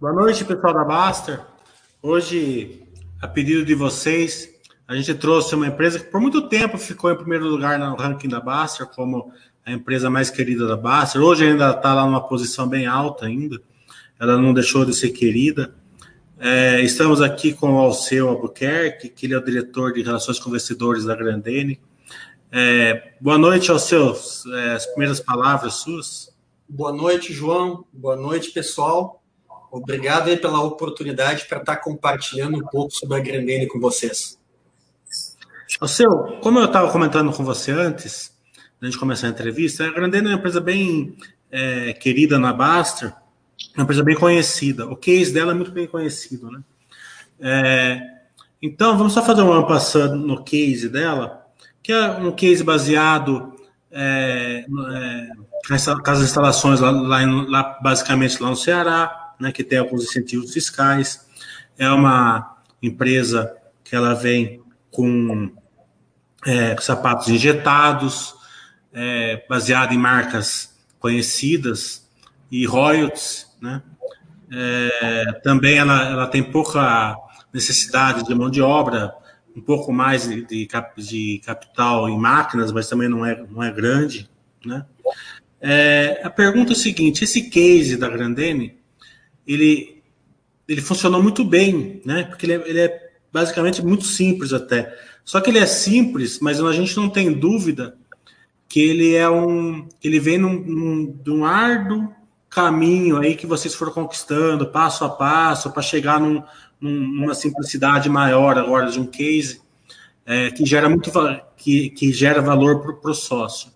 Boa noite, pessoal da Baster. Hoje, a pedido de vocês, a gente trouxe uma empresa que por muito tempo ficou em primeiro lugar no ranking da Baster, como a empresa mais querida da Baster. Hoje ainda está lá numa posição bem alta ainda. Ela não deixou de ser querida. É, estamos aqui com o Alceu Albuquerque, que ele é o diretor de Relações com Investidores da Grandene. É, boa noite, Alceu. É, as primeiras palavras suas. Boa noite, João. Boa noite, pessoal. Obrigado pela oportunidade para estar compartilhando um pouco sobre a Grandene com vocês. O seu, como eu estava comentando com você antes, a gente começar a entrevista, a Grandene é uma empresa bem é, querida na Baster, uma empresa bem conhecida. O case dela é muito bem conhecido, né? É, então, vamos só fazer uma passando no case dela, que é um case baseado é, é, com as instalações lá, lá, lá, basicamente lá no Ceará, né, que tem alguns incentivos fiscais. É uma empresa que ela vem com é, sapatos injetados, é, baseado em marcas conhecidas e royalties, né? É, também ela, ela tem pouca necessidade de mão de obra, um pouco mais de, de, de capital em máquinas, mas também não é, não é grande, né? É, a pergunta é a seguinte: esse case da Grandene ele, ele funcionou muito bem, né? Porque ele é, ele é basicamente muito simples até. Só que ele é simples, mas a gente não tem dúvida que ele é um. Ele vem num, num, num árduo caminho aí que vocês foram conquistando passo a passo para chegar num, numa simplicidade maior agora de um case é, que gera muito que, que gera valor para o sócio.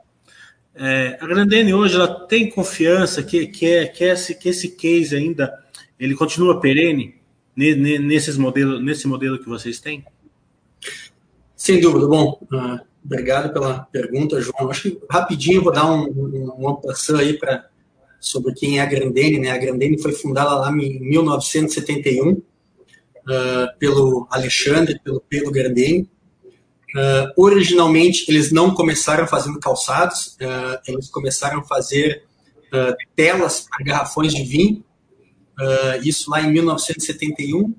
É, a Grandene hoje ela tem confiança que, que, é, que, esse, que esse case ainda ele continua perene nesses modelos, nesse modelo que vocês têm? Sem dúvida. Bom, uh, obrigado pela pergunta, João. Acho que rapidinho vou dar um, um, aí para sobre quem é a Grandene. Né? A Grandene foi fundada lá em 1971 uh, ah, pelo Alexandre, pelo Pedro Grandene. Uh, originalmente, eles não começaram fazendo calçados, uh, eles começaram a fazer uh, telas para garrafões de vinho, isso lá em 1971.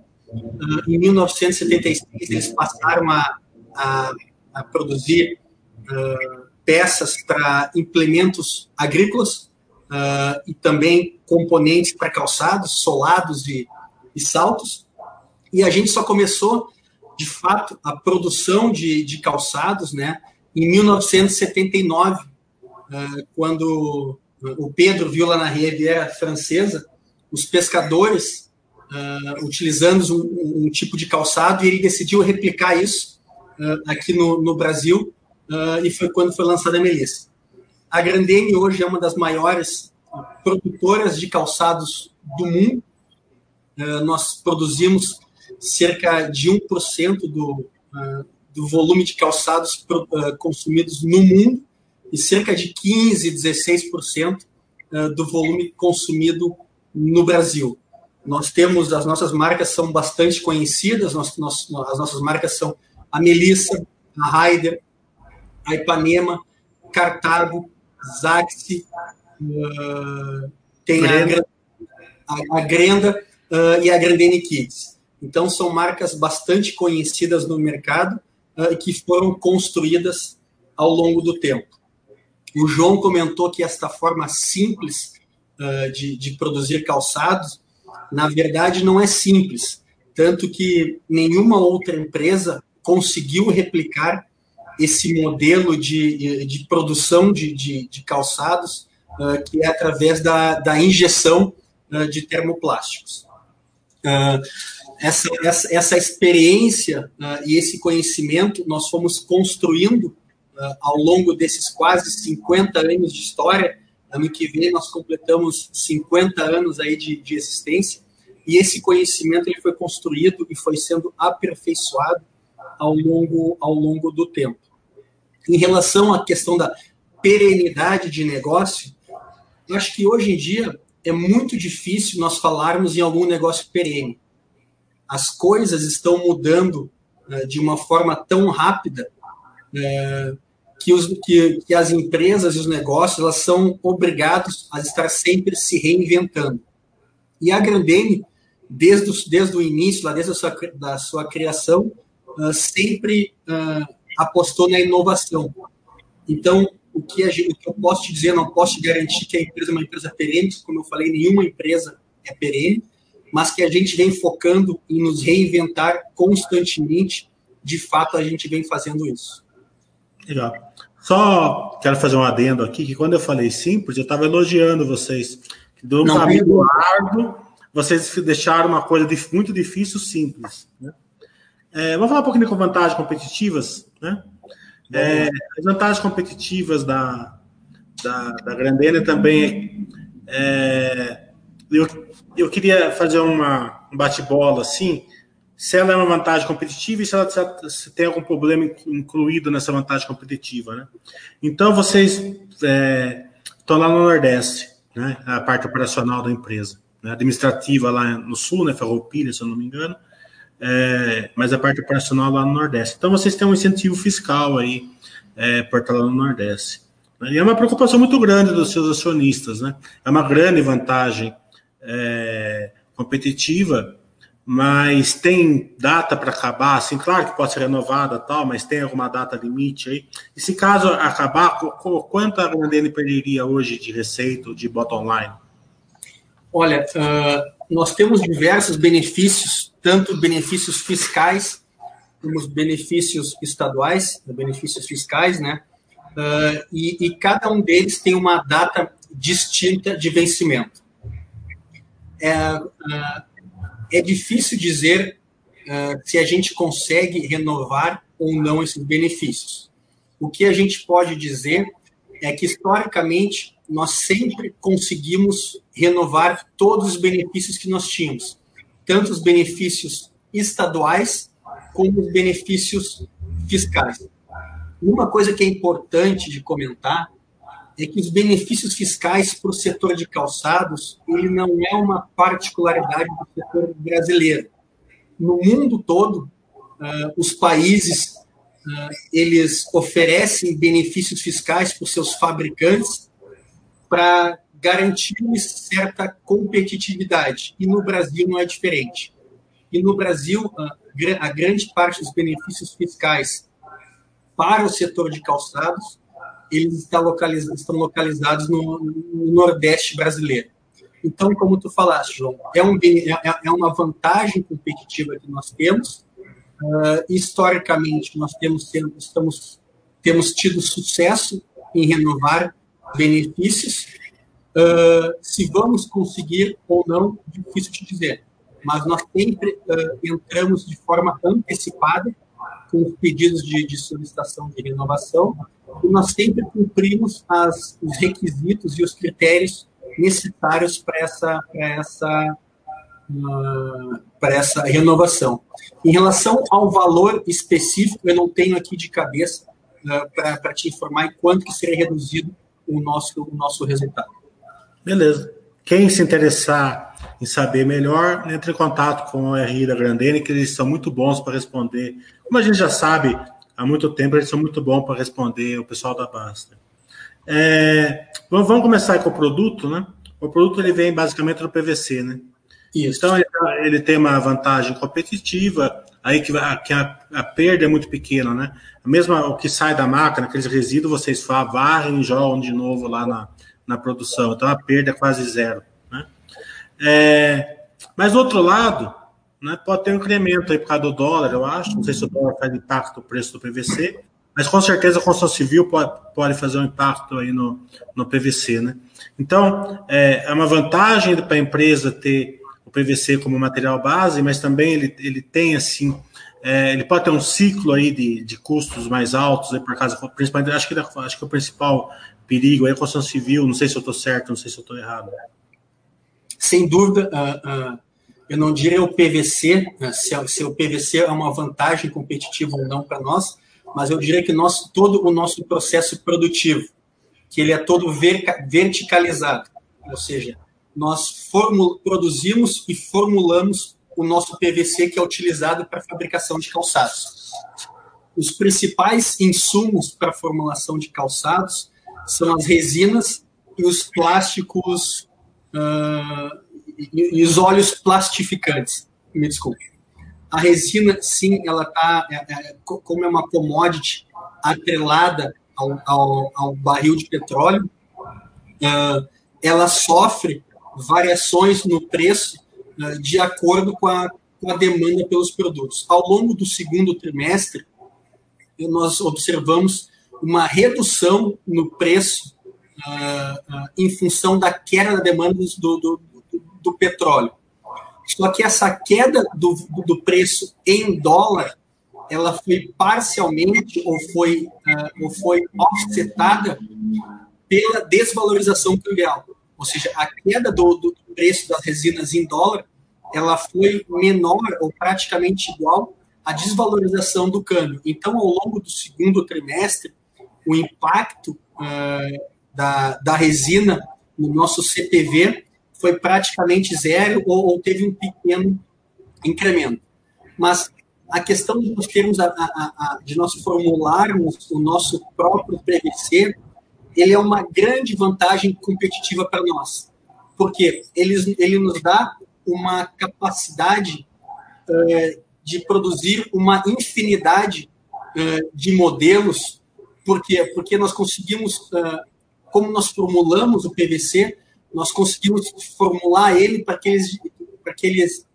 em 1976, eles passaram a, a, a produzir peças para implementos agrícolas e também componentes para calçados, solados e, e saltos. E a gente só começou de fato, a produção de, de calçados, né, em 1979, eh, quando o Pedro viu lá na Riviera Francesa os pescadores uh, utilizando um, um, tipo de calçado e ele decidiu replicar isso uh, aqui no, no Brasil e foi quando foi lançada a Melissa. A Grandene hoje é uma das maiores produtoras de calçados do mundo. nós produzimos cerca de 1% do, uh, do volume de calçados pro, uh, consumidos no mundo e cerca de 15, 16% uh, do volume consumido no Brasil. Nós temos, as nossas marcas são bastante conhecidas, nós, nós, as nossas marcas são a Melissa, a Raider, a Ipanema, Cartago, Zaxi, uh, tem a, a, a Grenda uh, e a Grandene Kids. Então, são marcas bastante conhecidas no mercado uh, que foram construídas ao longo do tempo. O João comentou que esta forma simples uh, de, de produzir calçados, na verdade, não é simples. Tanto que nenhuma outra empresa conseguiu replicar esse modelo de, de produção de, de, calçados, uh, que é através da, da injeção de termoplásticos. Uh, essa, essa, essa experiência uh, e esse conhecimento nós fomos construindo uh, ao longo desses quase 50 anos de história. Ano que vem nós completamos 50 anos aí de, de existência e esse conhecimento ele foi construído e foi sendo aperfeiçoado ao longo, ao longo do tempo. Em relação à questão da perenidade de negócio, eu acho que hoje em dia é muito difícil nós falarmos em algum negócio perene as coisas estão mudando uh, de uma forma tão rápida uh, que, os, que, que, as empresas e os negócios elas são obrigados a estar sempre se reinventando. E a Grandene, desde desde o início, lá desde a sua, da sua criação, uh, sempre uh, apostou na inovação. Então, o que, a gente, o que eu posso te dizer, não posso te garantir que a empresa é uma empresa perene, como eu falei, nenhuma empresa é perene, mas que a gente vem focando em nos reinventar constantemente. De fato, a gente vem fazendo isso. Legal. Só quero fazer um adendo aqui, que quando eu falei simples, eu estava elogiando vocês. Do um caminho árduo, vocês deixaram uma coisa muito difícil simples. Né? É, vamos falar um pouquinho de vantagens competitivas. Né? É, as vantagens competitivas da, da, da Grandena também é, eu, eu queria fazer uma, um bate-bola assim, se ela é uma vantagem competitiva e se, ela, se tem algum problema incluído nessa vantagem competitiva. Né? Então, vocês é, estão lá no Nordeste, né? a parte operacional da empresa, né? administrativa lá no Sul, né? Ferroupilha, se eu não me engano, é, mas a parte operacional lá no Nordeste. Então, vocês têm um incentivo fiscal aí é, por estar lá no Nordeste. E é uma preocupação muito grande dos seus acionistas, né? É uma grande vantagem é, competitiva, mas tem data para acabar, assim, claro que pode ser renovada tal, mas tem alguma data limite aí. E se caso acabar, quanto a Grandene perderia hoje de receita, de bottom line? Olha, uh, nós temos diversos benefícios, tanto benefícios fiscais como benefícios estaduais, benefícios fiscais, né? Uh, e, e cada um deles tem uma data distinta de vencimento é, é, é difícil dizer uh, se a gente consegue renovar ou não esses benefícios. O que a gente pode dizer é que, historicamente, nós sempre conseguimos renovar todos os benefícios que nós tínhamos, tanto os benefícios estaduais como os benefícios fiscais. Uma coisa que é importante de comentar é que os benefícios fiscais para o setor de calçados ele não é uma particularidade do setor brasileiro. No mundo todo, uh, os países uh, eles oferecem benefícios fiscais para os seus fabricantes para garantir certa competitividade. E no Brasil não é diferente. E no Brasil, uh, a grande parte dos benefícios fiscais para o setor de calçados eles estão estão localizados no, no, Nordeste brasileiro. Então, como tu falaste, João, é, um, é, é, é uma vantagem competitiva que nós temos. Uh, historicamente, nós temos, estamos, temos tido sucesso em renovar benefícios. Uh, se vamos conseguir ou não, difícil de dizer. Mas nós sempre uh, entramos de forma antecipada com os pedidos de, de solicitação de renovação nós sempre cumprimos as, os requisitos e os critérios necessários para essa, essa, uh, essa renovação. Em relação ao valor específico, eu não tenho aqui de cabeça uh, para te informar em quanto que seria reduzido o nosso, o nosso resultado. Beleza. Quem se interessar em saber melhor, entre em contato com o RI da Grandene, que eles são muito bons para responder. Como a gente já sabe, há muito tempo eles são muito bons para responder o pessoal da Basta. É, vamos começar com o produto, né? O produto ele vem basicamente do PVC, né? Isso. Então ele, ele, tem uma vantagem competitiva, aí que, a, que a, a, perda é muito pequena, né? Mesmo o que sai da máquina, aqueles resíduos, vocês varrem e jogam de novo lá na, na produção. Então a perda é quase zero. Né? É, mas do outro lado, né, pode ter um incremento aí por causa do dólar, eu acho. Não sei se o dólar faz impacto no preço do PVC, mas com certeza a construção civil pode, pode fazer um impacto aí no, no PVC. Né? Então, é, é uma vantagem para a empresa ter o PVC como material base, mas também ele, ele tem assim. É, ele pode ter um ciclo aí de, de custos mais altos, aí por causa, principalmente, acho que, acho que o principal perigo é a construção civil, não sei se eu estou certo, não sei se eu estou errado. Sem dúvida, uh, uh eu não diria o PVC, né, se, se, o PVC é uma vantagem competitiva ou não para nós, mas eu diria que nós, todo o nosso processo produtivo, que ele é todo ver, verticalizado, ou seja, nós formul, produzimos e formulamos o nosso PVC que é utilizado para fabricação de calçados. Os principais insumos para a formulação de calçados são as resinas e os plásticos uh, e, os óleos plastificantes. Me desculpe. A resina, sim, ela está, é, é, como é uma commodity atrelada ao, ao, ao barril de petróleo, uh, ela sofre variações no preço uh, de acordo com a, com a demanda pelos produtos. Ao longo do segundo trimestre, nós observamos uma redução no preço uh, em função da queda da demanda do, do, do, petróleo. Só que essa queda do, do preço em dólar, ela foi parcialmente ou foi, uh, ou foi offsetada pela desvalorização cambial. Ou seja, a queda do, do preço das resinas em dólar, ela foi menor ou praticamente igual à desvalorização do câmbio. Então, ao longo do segundo trimestre, o impacto uh, da, da resina no nosso CPV foi praticamente zero ou, ou teve um pequeno incremento. Mas a questão de nós termos a, a, a, de nós formularmos o nosso próprio PVC, ele é uma grande vantagem competitiva para nós, porque ele, ele nos dá uma capacidade uh, de produzir uma infinidade uh, de modelos por quê? Porque nós conseguimos, ah, como nós formulamos o PVC, nós conseguimos formular ele para que eles, para que eles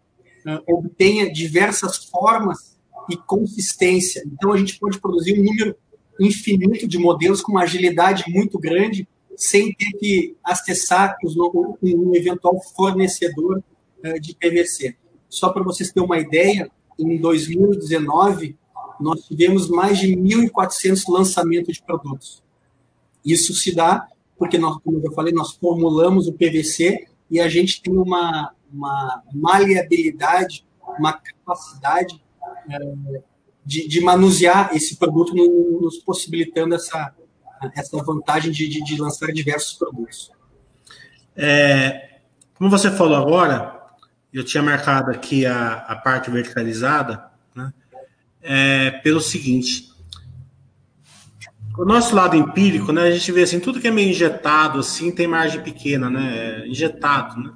uh, obtenha diversas formas e consistência. Então, a gente pode produzir um número infinito de modelos com uma agilidade muito grande, sem ter que acessar os, um, um eventual fornecedor uh, de PVC. Só para vocês terem uma ideia, em 2019, nós tivemos mais de 1.400 lançamentos de produtos. Isso se dá porque, nós, como eu falei, nós formulamos o PVC e a gente tem uma, uma maleabilidade, uma capacidade é, de, de, manusear esse produto, nos possibilitando essa, essa vantagem de, de, de lançar diversos produtos. É, como você falou agora, eu tinha marcado aqui a, a parte verticalizada, né? é, pelo seguinte. O nosso lado empírico, né, a gente vê assim, tudo que é meio injetado, assim, tem margem pequena, né, é injetado, né,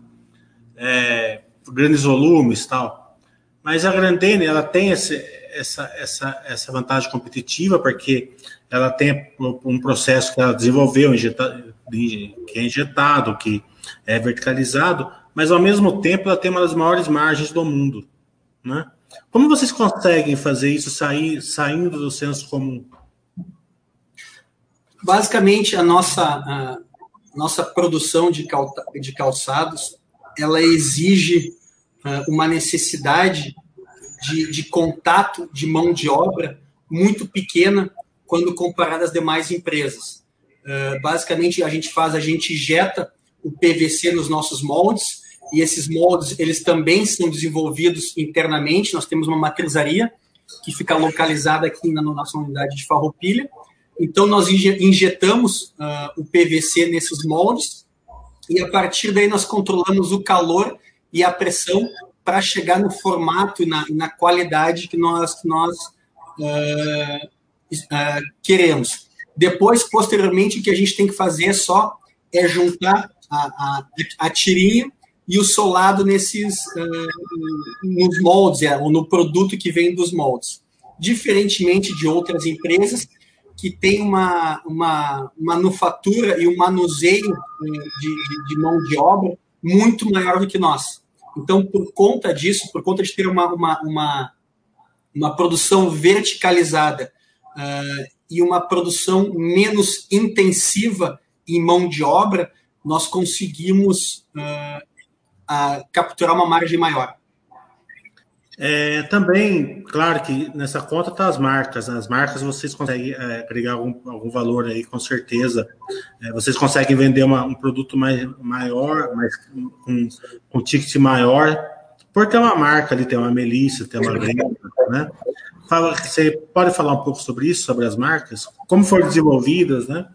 é, grandes volumes tal. Mas a Grandene, ela tem esse, essa, essa, essa vantagem competitiva, porque ela tem um processo que ela desenvolveu, injetado, que é injetado, que é verticalizado, mas ao mesmo tempo ela tem uma das maiores margens do mundo, né? Como vocês conseguem fazer isso sair, saindo do senso comum? Basicamente, a nossa, a nossa produção de, de calçados, ela exige uh, uma necessidade de, de contato de mão de obra muito pequena quando comparada às demais empresas. Uh, basicamente, a gente faz, a gente injeta o PVC nos nossos moldes, e esses moldes eles também são desenvolvidos internamente. Nós temos uma matrizaria que fica localizada aqui na nossa unidade de Farroupilha. Então nós injetamos uh, o PVC nesses moldes e a partir daí nós controlamos o calor e a pressão para chegar no formato e na, na, qualidade que nós, nós uh, uh, queremos. Depois, posteriormente, o que a gente tem que fazer é só é juntar a, a, a tirinha e o solado nesses uh, nos moldes, é, ou no produto que vem dos moldes. Diferentemente de outras empresas que têm uma, uma manufatura e um manuseio de, de, de, mão de obra muito maior do que nós. Então, por conta disso, por conta de ter uma, uma, uma, uma produção verticalizada uh, e uma produção menos intensiva em mão de obra, nós conseguimos uh, a capturar uma margem maior. É, também, claro que nessa conta tá as marcas. Né? As marcas vocês conseguem é, agregar algum, algum valor aí, com certeza. É, vocês conseguem vender uma, um produto mais, maior, mais, com, um ticket maior, por ter uma marca ali, tem uma Melissa, tem uma Grêmio, né? Fala, você pode falar um pouco sobre isso, sobre as marcas? Como foram desenvolvidas, né?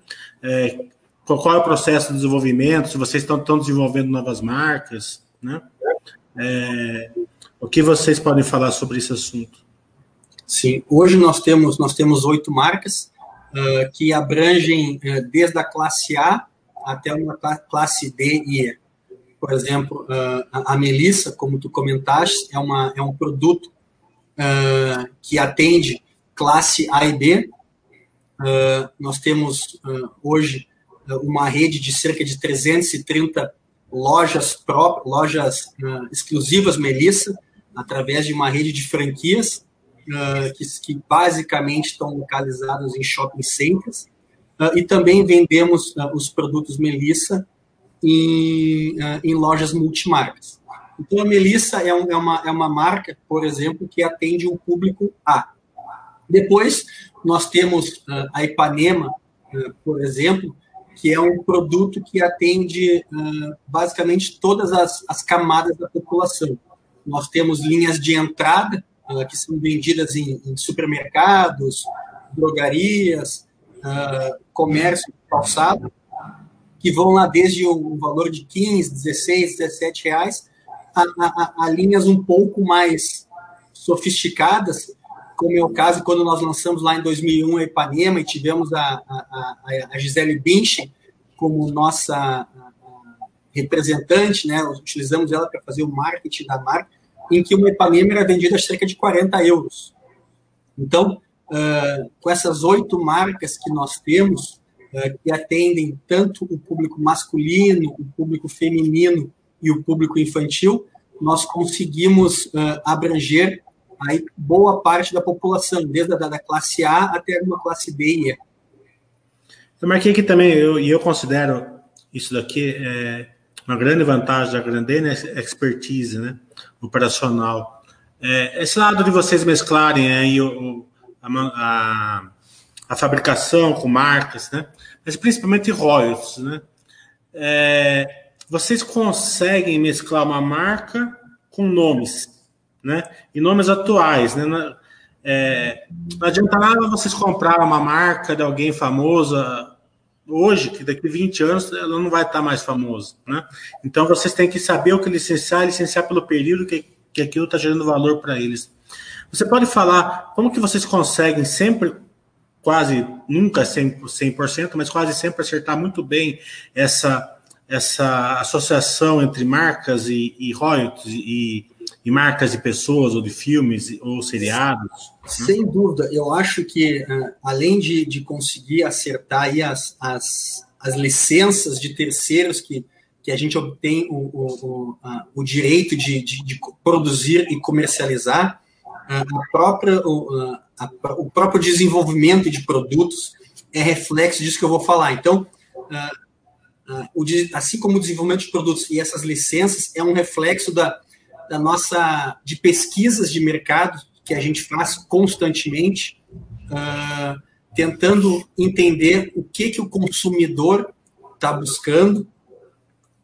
É, qual é o processo de desenvolvimento? Se vocês estão, estão desenvolvendo novas marcas? Né? É, o que vocês podem falar sobre esse assunto? Sim, hoje nós temos nós temos oito marcas uh, que abrangem uh, desde a classe A até uma classe D e E. por exemplo, a, a Melissa, como tu comentaste, é, uma, é um produto que atende classe A e B. nós temos hoje uma rede de cerca de 330 lojas próprias, lojas exclusivas Melissa, através de uma rede de franquias que, que basicamente estão localizadas em shopping centers. Uh, e também vendemos uh, os produtos Melissa em, uh, em lojas multimarcas. Então, a Melissa é, um, é, uma, é uma marca, por exemplo, que atende um público A. Depois, nós temos a Ipanema, por exemplo, que é um produto que atende basicamente todas as, as camadas da população. Nós temos linhas de entrada, que são vendidas em, em supermercados, drogarias, uh, comércio calçado, que vão lá desde o valor de 15, 16, 17 reais, a, a, a linhas um pouco mais sofisticadas, como é o caso quando nós lançamos lá em 2001 a Ipanema e tivemos a, a, a Gisele Binch como nossa representante, né? utilizamos ela para fazer o marketing da marca, em que uma Ipanema era vendida a cerca de 40 euros. Então, uh, com essas oito marcas que nós temos, uh, que atendem tanto o público masculino, o público feminino e o público infantil, nós conseguimos uh, abranger aí boa parte da população, desde a da classe A até uma classe B e E. Eu marquei aqui também, e eu, eu considero isso daqui é, uma grande vantagem da Grandene, é expertise né, operacional. É, esse lado de vocês mesclarem aí o, a, a, a fabricação com marcas, né? Mas principalmente royalties, né? É, vocês conseguem mesclar uma marca com nomes, né? E nomes atuais, né? É, não adianta nada vocês comprar uma marca de alguém famosa hoje, que daqui a 20 anos ela não vai estar mais famosa, né? Então vocês têm que saber o que licenciar, licenciar pelo período que, que aquilo está gerando valor para eles. Você pode falar como que vocês conseguem sempre, quase nunca 100%, 100% mas quase sempre acertar muito bem essa, essa associação entre marcas e, e royalties e, e marcas de pessoas ou de filmes ou seriados? Sem dúvida, eu acho que uh, além de, de conseguir acertar aí as, as, as licenças de terceiros que, que a gente obtém o, o, o, uh, o direito de, de, de, produzir e comercializar, a própria, o, a, o próprio desenvolvimento de produtos é reflexo disso que eu vou falar. Então, o, assim como o desenvolvimento de produtos e essas licenças é um reflexo da, da nossa de pesquisas de mercado que a gente faz constantemente, uh, tentando entender o que que o consumidor está buscando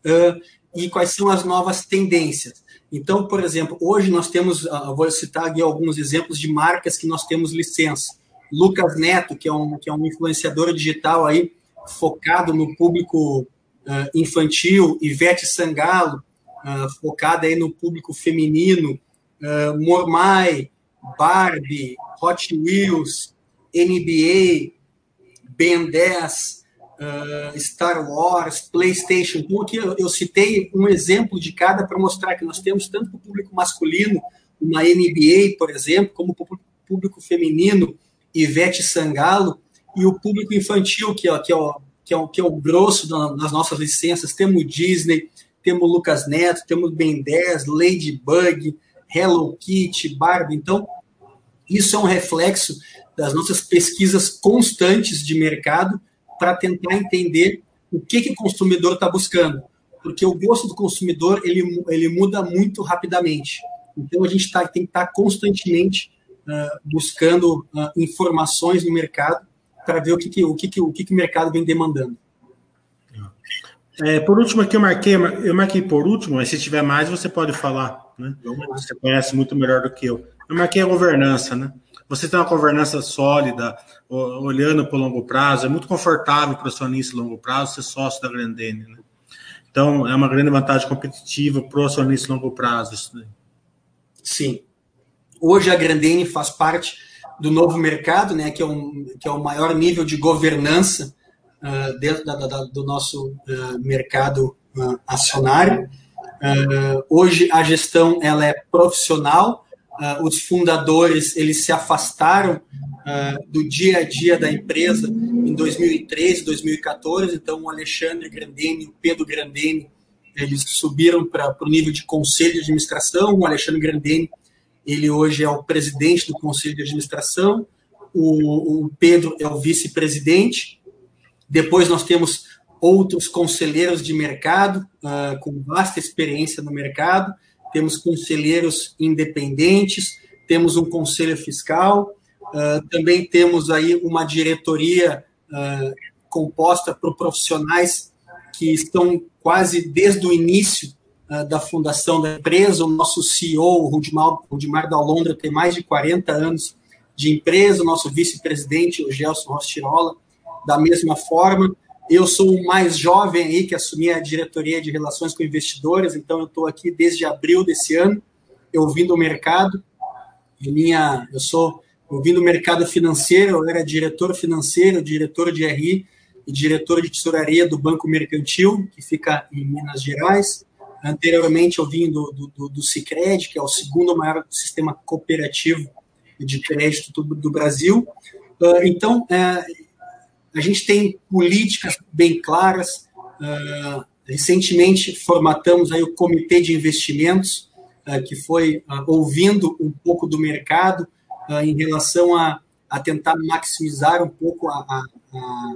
uh, e quais são as novas tendências. Então, por exemplo, hoje nós temos, uh, vou citar aqui alguns exemplos de marcas que nós temos licença. Lucas Neto, que é um, que é um influenciador digital aí, focado no público infantil, Ivete Sangalo, uh, focada aí no público feminino, uh, Mormai, Barbie, Hot Wheels, NBA, Ben 10, uh, Star Wars, PlayStation. Então, aqui eu, eu citei um exemplo de cada para mostrar que nós temos tanto o público masculino, uma NBA, por exemplo, como o público feminino, Ivete Sangalo, e o público infantil, que é, que é, o, que é, o, que é o grosso das nossas licenças. Temos Disney, temos Lucas Neto, temos Ben 10, Ladybug, Hello Kitty, Barbie. Então, isso é um reflexo das nossas pesquisas constantes de mercado para tentar entender o que, que o consumidor está buscando. Porque o gosto do consumidor ele, ele muda muito rapidamente. Então a gente tá, tem que estar tá constantemente uh, buscando uh, informações no mercado para ver o que, que, o, que, que, o que, que o mercado vem demandando. É, por último aqui eu marquei, eu marquei por último, mas se tiver mais você pode falar, né? Você conhece muito melhor do que eu. Eu marquei a governança, né? Você tem uma governança sólida, olhando para o longo prazo, é muito confortável para o acionista longo prazo ser sócio da Grandene. Né? Então, é uma grande vantagem competitiva para o acionista longo prazo. Isso daí. Sim. Hoje a Grandene faz parte do novo mercado, né, que, é um, que é o maior nível de governança uh, dentro da, da, do nosso uh, mercado uh, acionário. Hoje a gestão ela é profissional, os fundadores eles se afastaram do dia a dia da empresa em 2013, 2014, então o Alexandre Grandeni, o Pedro Grandeni, eles subiram para o nível de conselho de administração, o Alexandre Grandeni, ele hoje é o presidente do conselho de administração, o, o Pedro é o vice-presidente, depois nós temos outros conselheiros de mercado, uh, com vasta experiência no mercado, temos conselheiros independentes, temos um conselho fiscal, uh, também temos aí uma diretoria uh, composta por profissionais que estão quase desde o início da fundação da empresa. O nosso CEO, o Rudimar, Rudimar da Alondra, tem mais de 40 anos de empresa, o nosso vice-presidente, o Gelson Rostirola, da mesma forma. Eu sou o mais jovem aí que assumi a diretoria de relações com investidores, então eu estou aqui desde abril desse ano, eu vim do mercado. Minha, eu sou eu vim do mercado financeiro, eu era diretor financeiro, diretor de RI e diretor de tesouraria do Banco Mercantil, que fica em Minas Gerais. Anteriormente, eu vim do, do, do Cicred, que é o segundo maior sistema cooperativo de crédito do, do Brasil. Ah, então, é, a gente tem políticas bem claras. Uh, recentemente formatamos aí o comitê de investimentos, uh, que foi uh, ouvindo um pouco do mercado em relação a, a tentar maximizar um pouco a, a,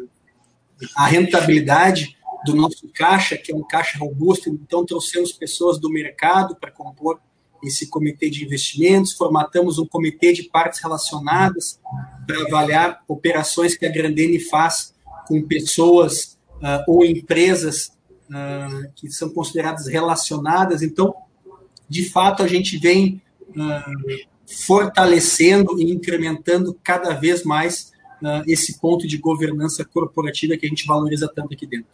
a, rentabilidade do nosso caixa, que é um caixa robusto. Então, trouxemos pessoas do mercado para compor esse comitê de investimentos, formatamos um comitê de partes relacionadas para avaliar operações que a Grandene faz com pessoas uh, ou empresas uh, que são consideradas relacionadas. Então, de fato, a gente vem uh, fortalecendo e incrementando cada vez mais esse ponto de governança corporativa que a gente valoriza tanto aqui dentro.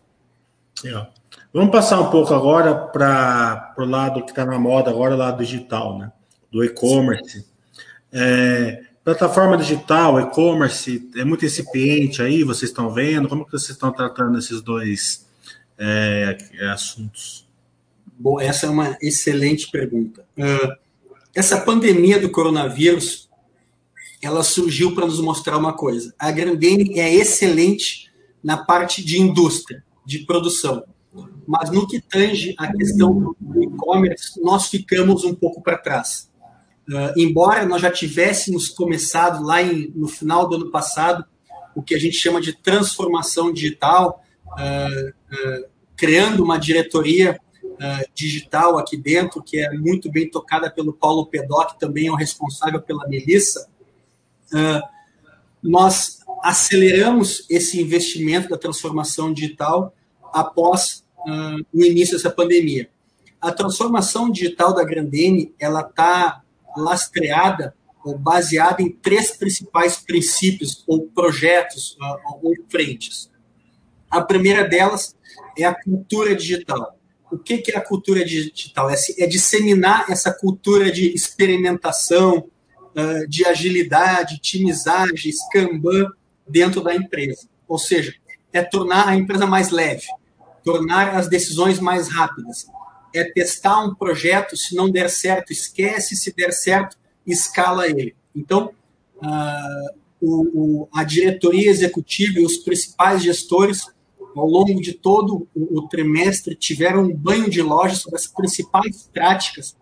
Yeah. Vamos passar um pouco agora para o lado que está na moda agora, o lado digital, né? Do e-commerce. É, plataforma digital, e-commerce, é muito incipiente aí, vocês estão vendo? Como que vocês estão tratando esses dois é, assuntos? Bom, essa é uma excelente pergunta. Uh, essa pandemia do coronavírus, ela surgiu para nos mostrar uma coisa. A Grandene é excelente na parte de indústria, de produção mas no que tange a questão do e-commerce, nós ficamos um pouco para trás. Uh, embora nós já tivéssemos começado lá em, no final do ano passado o que a gente chama de transformação digital, uh, uh, criando uma diretoria digital aqui dentro, que é muito bem tocada pelo Paulo Pedoc, que também é o responsável pela Melissa, nós aceleramos esse investimento da transformação digital após uh, o início dessa pandemia. A transformação digital da Grandene ela está lastreada ou baseada em três principais princípios ou projetos ou frentes. A primeira delas é a cultura digital. O que, é a cultura digital? É, é disseminar essa cultura de experimentação, de agilidade, timizagem, Kanban dentro da empresa. Ou seja, é tornar a empresa mais leve, tornar as decisões mais rápidas. É testar um projeto, se não der certo, esquece, se der certo, escala ele. Então, uh, o, o, a diretoria executiva e os principais gestores, ao longo de todo o, o trimestre, tiveram um banho de loja sobre as principais práticas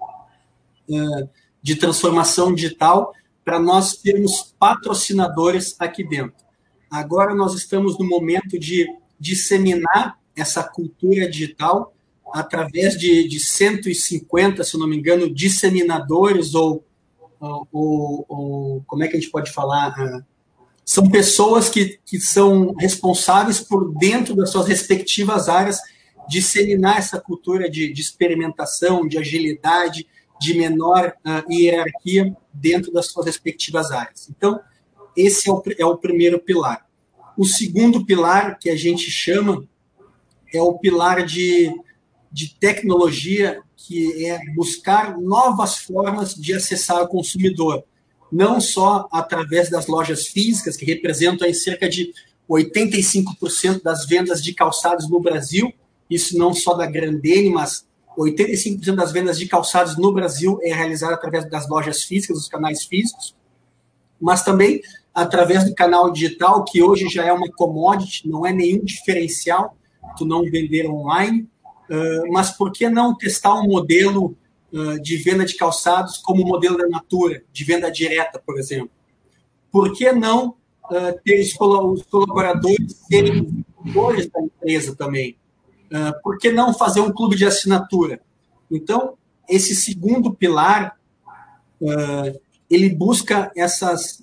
uh, de transformação digital para nós termos patrocinadores aqui dentro. Agora nós estamos no momento de disseminar essa cultura digital através de, de 150, se não me engano, disseminadores ou, ou, ou, como é que a gente pode falar? Ah, são pessoas que, que são responsáveis por, dentro das suas respectivas áreas, disseminar essa cultura de, de experimentação, de agilidade, de menor uh, hierarquia dentro das suas respectivas áreas. Então, esse é o, é o primeiro pilar. O segundo pilar, que a gente chama é o pilar de, de tecnologia, que é buscar novas formas de acessar o consumidor, não só através das lojas físicas, que representam cerca de 85% das vendas de calçados no Brasil, isso não só da Grandene, mas 85% das vendas de calçados no Brasil é realizada através das lojas físicas, dos canais físicos, mas também através do canal digital, que hoje já é uma commodity, não é nenhum diferencial tu não vender online, uh, mas por que não testar um modelo uh, de venda de calçados como o modelo da Natura, de venda direta, por exemplo? Por que não uh, ter os colaboradores serem vendedores da empresa também? por que não fazer um clube de assinatura? Então, esse segundo pilar, ele busca essas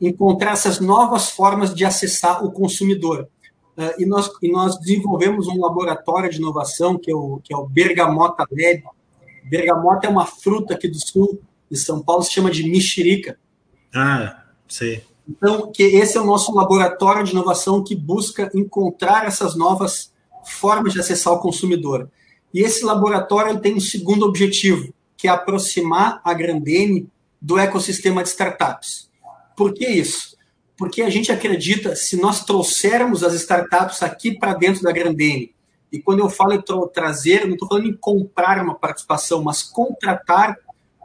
encontrar essas novas formas de acessar o consumidor. Uh, e, nós, e nós desenvolvemos um laboratório de inovação, que é o, que é o Bergamota Lab. Bergamota é uma fruta aqui do sul de São Paulo, se chama de mexerica. Ah, sei. Então, que esse é o nosso laboratório de inovação que busca encontrar essas novas formas de acessar o consumidor. E esse laboratório tem um segundo objetivo, que é aproximar a Grandene do ecossistema de startups. Por que isso? porque a gente acredita, se nós trouxermos as startups aqui para dentro da Grandene, e quando eu falo em trazer, não estou falando em comprar uma participação, mas contratar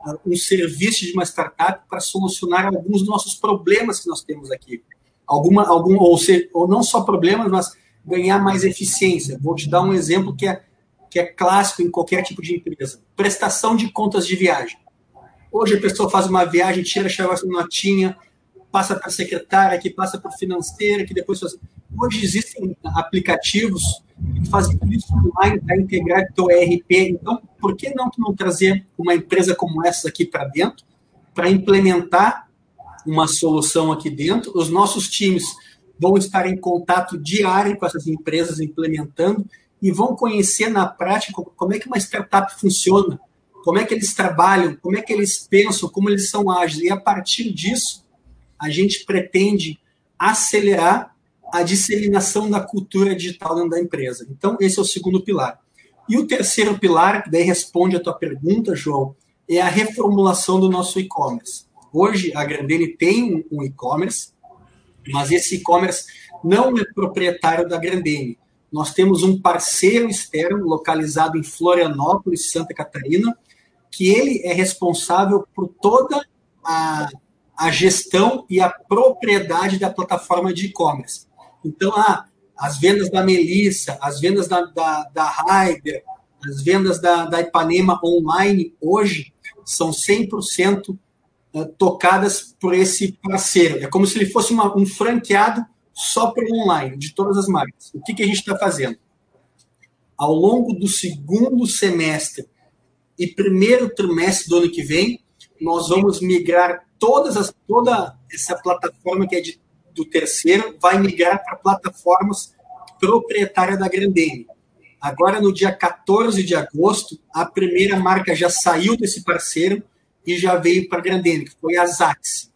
uh, um serviço de uma startup para solucionar alguns dos nossos problemas que nós temos aqui. Alguma, algum, ou, ser, ou não só problemas, mas ganhar mais eficiência. Vou te dar um exemplo que é, que é clássico em qualquer tipo de empresa. Prestação de contas de viagem. Hoje a pessoa faz uma viagem, tira a notinha, passa para secretária, que passa para o financeiro, que depois faz... Hoje existem aplicativos que fazem isso online para integrar teu ERP. Então, por que não, não trazer uma empresa como essa aqui para dentro, para implementar uma solução aqui dentro? Os nossos times vão estar em contato diário com essas empresas implementando e vão conhecer na prática como é que uma startup funciona, como é que eles trabalham, como é que eles pensam, como eles são ágeis. E a partir disso, a gente pretende acelerar a disseminação da cultura digital dentro da empresa. Então, esse é o segundo pilar. E o terceiro pilar, que daí responde a tua pergunta, João, é a reformulação do nosso e-commerce. Hoje, a Grandene tem um e-commerce, mas esse e-commerce não é proprietário da Grandene. Nós temos um parceiro externo localizado em Florianópolis, Santa Catarina, que ele é responsável por toda a a gestão e a propriedade da plataforma de e-commerce. Então, ah, as vendas da Melissa, as vendas da, da, da Raider, as vendas da, da Ipanema online hoje são 100% eh, tocadas por esse parceiro. É como se ele fosse uma, um franqueado só para o online, de todas as marcas. O que, que a gente está fazendo? Ao longo do segundo semestre e primeiro trimestre do ano que vem, nós vamos migrar todas as, toda essa plataforma que é de, do terceiro vai migrar para plataformas proprietárias da Grandene. Agora, no dia 14 de agosto, a primeira marca já saiu desse parceiro e já veio para a Grandene, que foi a Zax.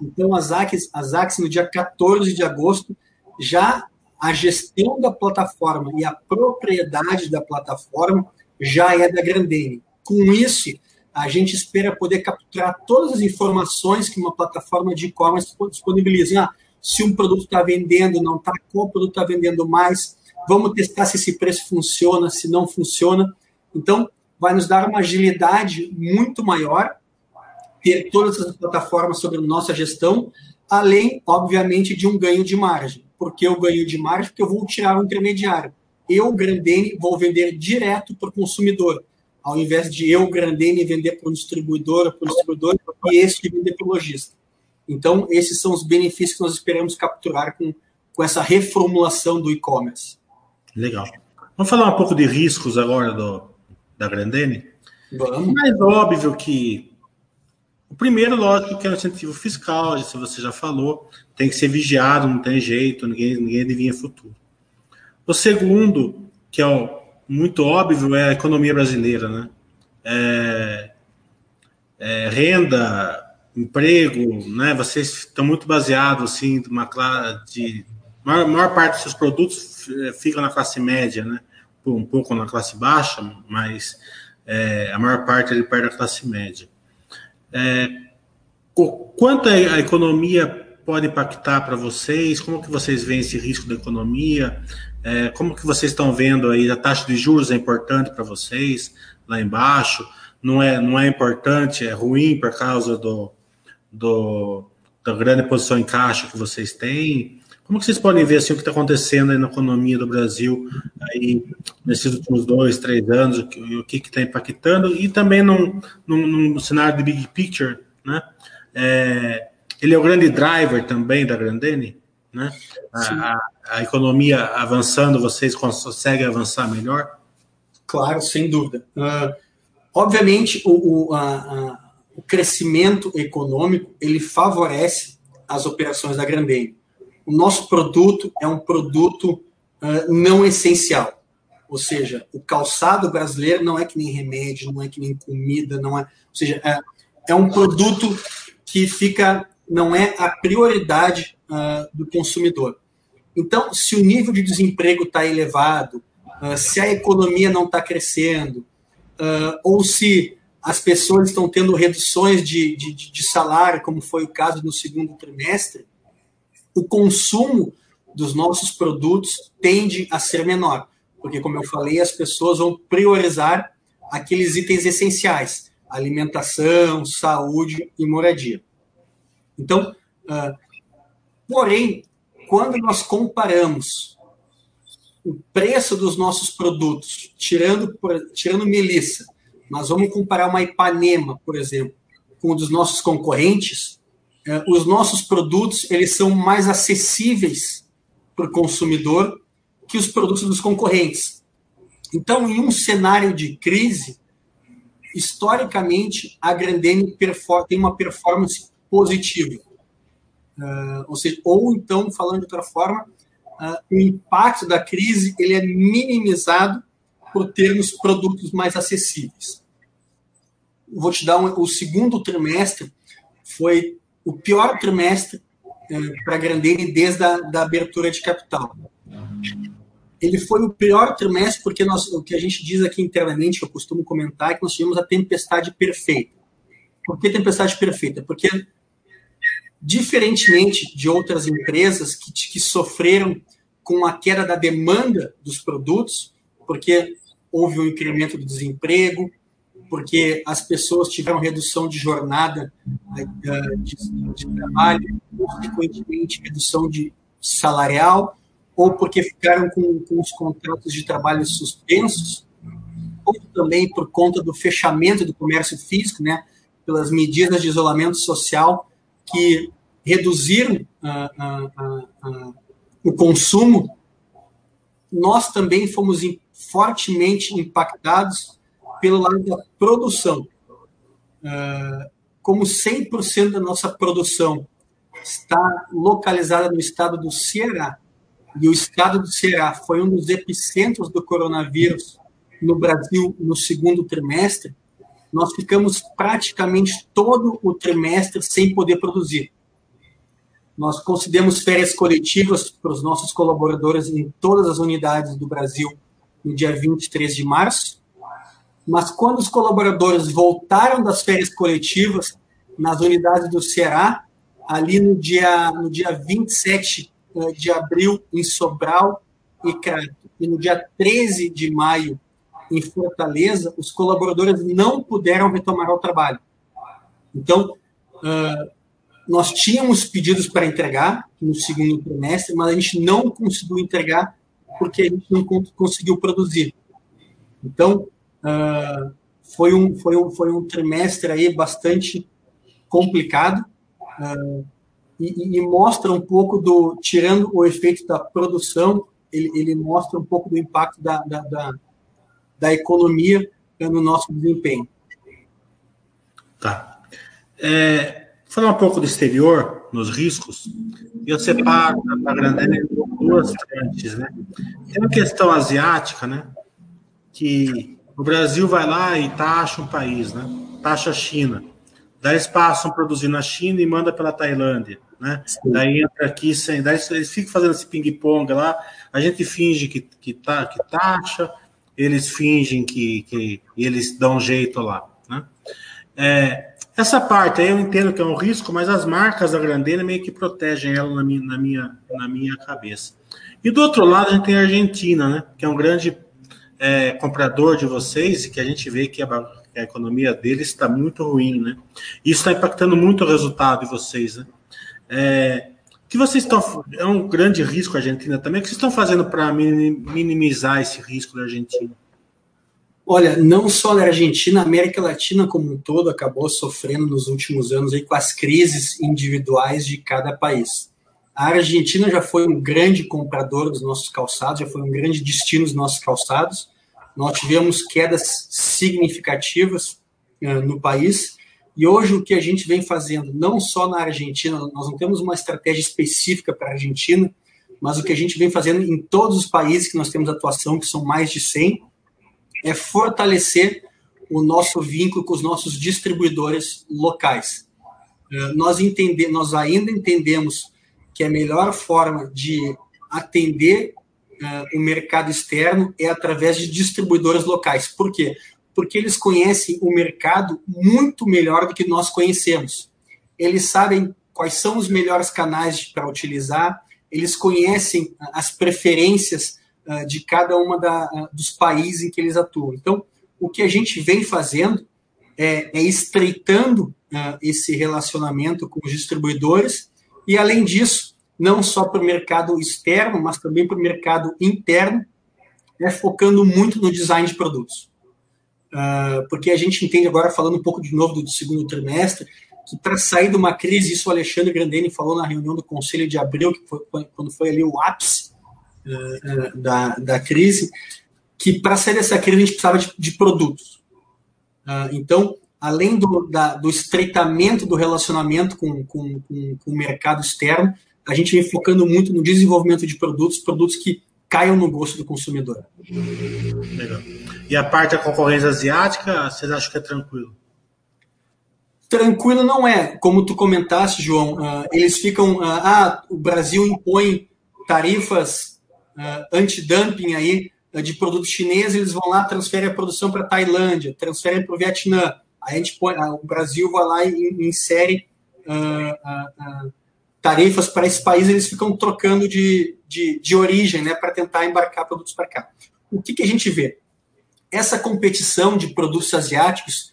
Então, a Zax, a Zax, no dia 14 de agosto, já a gestão da plataforma e a propriedade da plataforma já é da Grandene. Com isso, a gente espera poder capturar todas as informações que uma plataforma de e-commerce disponibiliza. Ah, se um produto está vendendo, não está, qual produto está vendendo mais, vamos testar se esse preço funciona, se não funciona. Então, vai nos dar uma agilidade muito maior ter todas as plataformas sobre a nossa gestão, além, obviamente, de um ganho de margem. Por que eu ganho de margem? Porque eu vou tirar o intermediário. Eu, Grandene, vou vender direto para o consumidor ao invés de eu, Grandene, vender para um distribuidor, para o distribuidor, e esse de vender para o lojista. Então, esses são os benefícios que nós esperamos capturar com, com essa reformulação do e-commerce. Legal. Vamos falar um pouco de riscos agora do, da Grandene? Vamos. Mais óbvio que o primeiro, lógico, que é o incentivo fiscal, isso você já falou, tem que ser vigiado, não tem jeito, ninguém, ninguém adivinha futuro. O segundo, que é o muito óbvio é a economia brasileira, né? É, é, renda, emprego, né? Vocês estão muito baseados assim, uma de maior, maior parte dos seus produtos fica na classe média, né? Um pouco na classe baixa, mas é, a maior parte ele perde a classe média. É, quanto a economia pode impactar para vocês? Como que vocês veem esse risco da economia? É, como que vocês estão vendo aí? A taxa de juros é importante para vocês lá embaixo? Não é, não é importante, é ruim por causa do, do, da grande posição em caixa que vocês têm? Como que vocês podem ver assim, o que está acontecendo na economia do Brasil aí, nesses últimos dois, três anos, o que está impactando, e também num, num, num, cenário de big picture, né? É, ele é o grande driver também da Grandene, né? A, a, a, economia avançando, vocês conseguem avançar melhor? Claro, sem dúvida. Uh, obviamente, o, o, a, o crescimento econômico ele favorece as operações da Grandene o nosso produto é um produto uh, não essencial. Ou seja, o calçado brasileiro não é que nem remédio, não é que nem comida, não é. Ou seja, é, é um produto que fica, não é a prioridade uh, do consumidor. Então, se o nível de desemprego está elevado, uh, se a economia não está crescendo, ou se as pessoas estão tendo reduções de, de, de salário, como foi o caso no segundo trimestre, o consumo dos nossos produtos tende a ser menor, porque, como eu falei, as pessoas vão priorizar aqueles itens essenciais: alimentação, saúde e moradia. Então, uh, porém, quando nós comparamos o preço dos nossos produtos, tirando, tirando Melissa, nós vamos comparar uma Ipanema, por exemplo, com um dos nossos concorrentes, é, os nossos produtos eles são mais acessíveis para o consumidor que os produtos dos concorrentes. Então, em um cenário de crise, historicamente, a Grandene tem uma performance positiva. Uh, ou, seja, ou então, falando de outra forma, uh, o impacto da crise ele é minimizado por termos produtos mais acessíveis. Vou te dar um, o segundo trimestre foi o pior trimestre é, para a Grandene desde a da abertura de capital. Ele foi o pior trimestre porque nós, o que a gente diz aqui internamente, que eu costumo comentar, é que nós tivemos a tempestade perfeita. Por que tempestade perfeita? Porque, diferentemente de outras empresas que, que sofreram com a queda da demanda dos produtos, porque houve um incremento do desemprego, porque as pessoas tiveram redução de jornada eh, de, de trabalho, consequentemente redução de salarial, ou porque ficaram com, com os contratos de trabalho suspensos, ou também por conta do fechamento do comércio físico, né, pelas medidas de isolamento social que reduziram uh, uh, uh, o consumo, nós também fomos fortemente impactados pelo lado da produção. Uh, como 100% da nossa produção está localizada no estado do Ceará, e o estado do Ceará foi um dos epicentros do coronavírus no Brasil no segundo trimestre, nós ficamos praticamente todo o trimestre sem poder produzir. Nós concedemos férias coletivas para os nossos colaboradores em todas as unidades do Brasil no dia 23 de março, mas quando os colaboradores voltaram das férias coletivas nas unidades do Ceará, ali no dia, no dia 27 eh, de abril, em Sobral e Crato, e no dia 13 de maio, em Fortaleza, os colaboradores não puderam retomar o trabalho. Então, uh, nós tínhamos pedidos para entregar no segundo trimestre, mas a gente não conseguiu entregar porque a gente não conseguiu produzir. Então, Uh, foi, um, foi, um, foi um trimestre aí bastante complicado uh, e, e, mostra um pouco do, tirando o efeito da produção, ele, ele mostra um pouco do impacto da, da, da, da economia no nosso desempenho. Tá. É, falar um pouco do exterior, nos riscos, eu separo a Grandene em duas frentes, né? Tem uma questão asiática, né? Que o Brasil vai lá e taxa um país, né? Taxa a China. Daí eles passam a produzir na China e manda pela Tailândia, né? Sim. Daí entra aqui sem. Daí eles ficam fazendo esse ping-pong lá. A gente finge que, que, tá, que taxa, eles fingem que, que eles dão jeito lá, né? É, Essa parte aí eu entendo que é um risco, mas as marcas da Grandene meio que protegem ela na minha, na minha, na minha cabeça. E do outro lado a gente tem a Argentina, né? Que é um grande é, comprador de vocês e que a gente vê que a, a economia deles está muito ruim, né? Isso está impactando muito o resultado de vocês, né? É, que vocês estão é um grande risco a Argentina também. O que vocês estão fazendo para minimizar esse risco da Argentina? Olha, não só na Argentina, a América Latina como um todo acabou sofrendo nos últimos anos aí com as crises individuais de cada país. A Argentina já foi um grande comprador dos nossos calçados, já foi um grande destino dos nossos calçados. Nós tivemos quedas significativas uh, no país. E hoje o que a gente vem fazendo, não só na Argentina, nós não temos uma estratégia específica para a Argentina, mas o que a gente vem fazendo em todos os países que nós temos atuação, que são mais de 100, é fortalecer o nosso vínculo com os nossos distribuidores locais. Uh, nós, entende, nós ainda entendemos que a melhor forma de atender uh, o mercado externo é através de distribuidores locais. Por quê? Porque eles conhecem o mercado muito melhor do que nós conhecemos. Eles sabem quais são os melhores canais para utilizar, eles conhecem as preferências uh, de cada uma uh, dos países em que eles atuam. Então, o que a gente vem fazendo é, é estreitando esse relacionamento com os distribuidores e, além disso, não só para o mercado externo, mas também para o mercado interno, é focando muito no design de produtos. Uh, porque a gente entende agora, falando um pouco de novo do, do segundo trimestre, que para sair de uma crise, isso o Alexandre Grandeni falou na reunião do Conselho de Abril, que foi quando foi ali o ápice uh, uh, da, da crise, que para sair dessa crise a gente precisava de, de produtos. então, além do, da, do estreitamento do relacionamento com, com, com, com o mercado externo, a gente vem focando muito no desenvolvimento de produtos, produtos que caiam no gosto do consumidor. Legal. E a parte da concorrência asiática, vocês acham que é tranquilo? Tranquilo não é. Como tu comentaste, João, uh, eles ficam. Uh, ah, o Brasil impõe tarifas uh, anti-dumping aí de produtos chineses, eles vão lá, transferem a produção para a Tailândia, transferem para o Vietnã. Aí a gente põe, o Brasil vai lá e insere tarifas para esse país, eles ficam trocando de, de, de origem né, para tentar embarcar produtos para cá. O que, que a gente vê? Essa competição de produtos asiáticos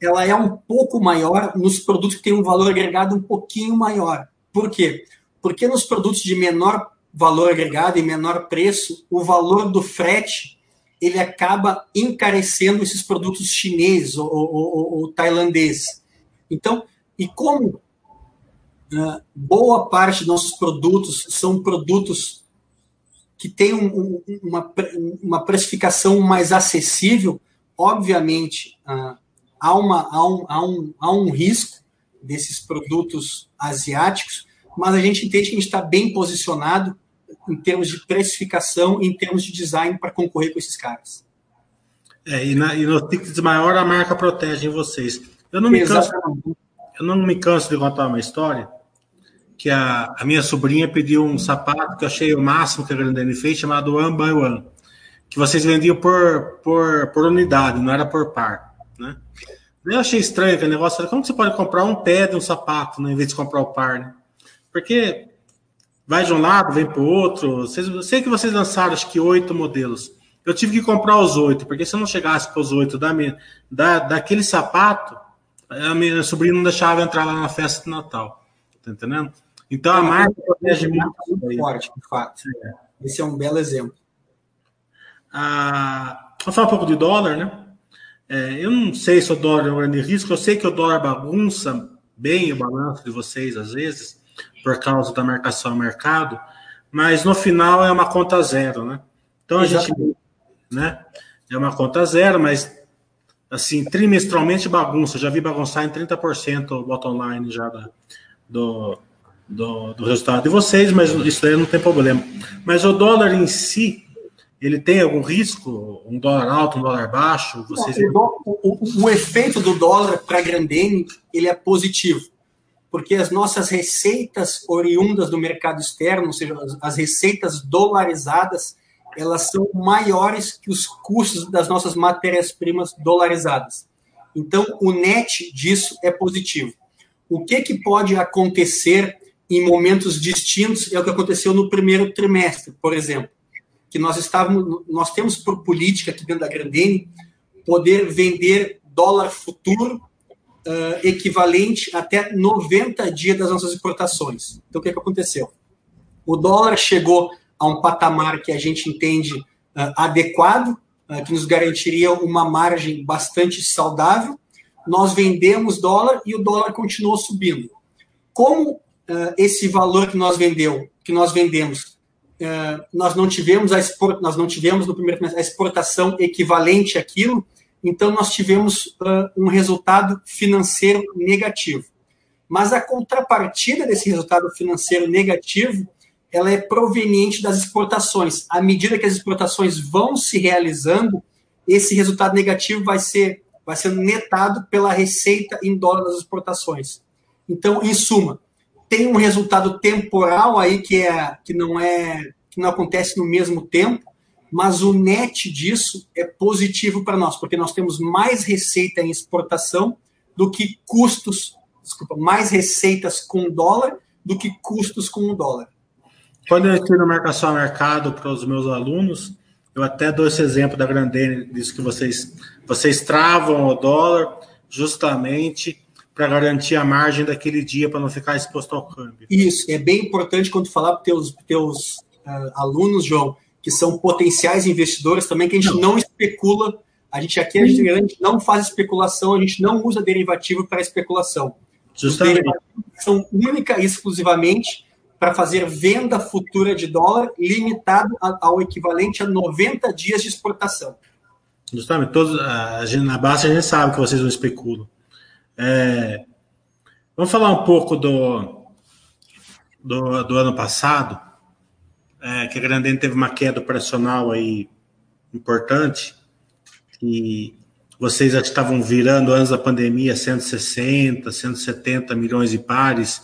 ela é um pouco maior nos produtos que têm um valor agregado um pouquinho maior. Por quê? Porque nos produtos de menor valor agregado e menor preço, o valor do frete ele acaba encarecendo esses produtos chineses ou, ou, ou, ou tailandeses. Então, e como né? boa parte dos nossos produtos são produtos que têm um, uma, uma precificação mais acessível. Obviamente, uh, há, uma, há, um, há, um, há um risco desses produtos asiáticos, mas a gente entende que a gente está bem posicionado em termos de precificação e em termos de design para concorrer com esses caras. É, e, na, e no tickets maior a marca protege vocês. Eu não me canso, eu não me canso de contar uma história que a, a, minha sobrinha pediu um sapato que eu achei o máximo que a Grandene fez, chamado One by One, que vocês vendiam por, por, por unidade, não era por par, né? Eu achei estranho aquele negócio, como você pode comprar um pé de um sapato, né, em vez de comprar o par, né? Porque vai de um lado, vem para o outro. Vocês, eu sei que vocês lançaram acho que oito modelos. Eu tive que comprar os oito, porque se eu não chegasse com os oito da, da, daquele sapato, a minha sobrinha não deixava entrar lá na festa de Natal. Tá entendendo? Então a marca protege muito, muito forte, de fato. É. Esse é um belo exemplo. Ah, vamos falar um pouco de dólar, né? É, eu não sei se o dólar é um grande risco, eu sei que o dólar bagunça bem o balanço de vocês às vezes, por causa da marcação ao mercado, mas no final é uma conta zero, né? Então a Exatamente. gente, né? É uma conta zero, mas assim, trimestralmente bagunça. Já vi bagunçar em 30% o bottom line já da, do, do, do, resultado de vocês, mas isso daí não tem problema. Mas o dólar em si, ele tem algum risco? Um dólar alto, um dólar baixo? Vocês... o, o, o, efeito do dólar para a Grandene ele é positivo, porque as nossas receitas oriundas do mercado externo, ou seja, as, as receitas dolarizadas, elas são maiores que os custos das nossas matérias-primas dolarizadas. Então, o net disso é positivo. O que, que pode acontecer em momentos distintos é o que aconteceu no primeiro trimestre, por exemplo, que nós estávamos, nós temos por política aqui dentro da Grandene poder vender dólar futuro uh, equivalente até 90 dias das nossas exportações. Então, o que, que aconteceu? O dólar chegou a um patamar que a gente entende uh, adequado, uh, que nos garantiria uma margem bastante saudável. Nós vendemos dólar e o dólar continuou subindo. Como uh, esse valor que nós vendeu, que nós vendemos, nós não tivemos a export, nós não tivemos no primeiro a exportação equivalente àquilo, então nós tivemos um resultado financeiro negativo. Mas a contrapartida desse resultado financeiro negativo ela é proveniente das exportações. À medida que as exportações vão se realizando, esse resultado negativo vai ser vai ser netado pela receita em dólar das exportações. Então, em suma, tem um resultado temporal aí que é que não é que não acontece no mesmo tempo, mas o net disso é positivo para nós, porque nós temos mais receita em exportação do que custos, desculpa, mais receitas com dólar do que custos com o dólar. Quando eu ensino marcação a mercado para os meus alunos, eu até dou esse exemplo da Grandene, disso que vocês, vocês travam o dólar justamente para garantir a margem daquele dia para não ficar exposto ao câmbio. Isso, é bem importante quando falar para os teus, teus uh, alunos, João, que são potenciais investidores também, que a gente não, não especula, a gente aqui a gente não faz especulação, a gente não usa derivativo para especulação. Justamente. São única e exclusivamente para fazer venda futura de dólar limitado ao equivalente a 90 dias de exportação. Justamente, todos, a gente, na base a gente sabe que vocês não especulam. É, vamos falar um pouco do, do, do ano passado, é, que a Grandene teve uma queda operacional aí importante, e vocês já estavam virando antes da pandemia 160, 170 milhões de pares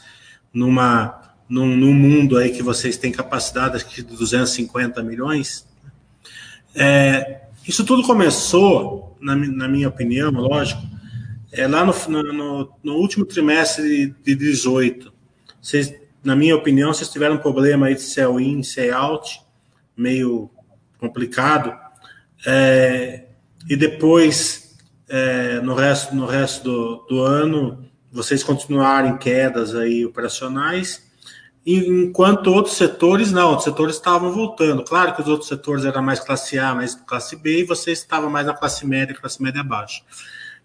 numa num, num, mundo aí que vocês têm capacidade acho que de 250 milhões. É, isso tudo começou, na, na, minha opinião, lógico, é lá no, no, no último trimestre de 18. Vocês, na minha opinião, vocês tiveram um problema aí de sell in, sell out, meio complicado. É, e depois, é, no resto, no resto do, do ano, vocês continuaram em quedas aí operacionais enquanto outros setores não, outros setores estavam voltando. Claro que os outros setores eram mais classe A, mais classe B, e você estava mais na classe média, classe média baixa.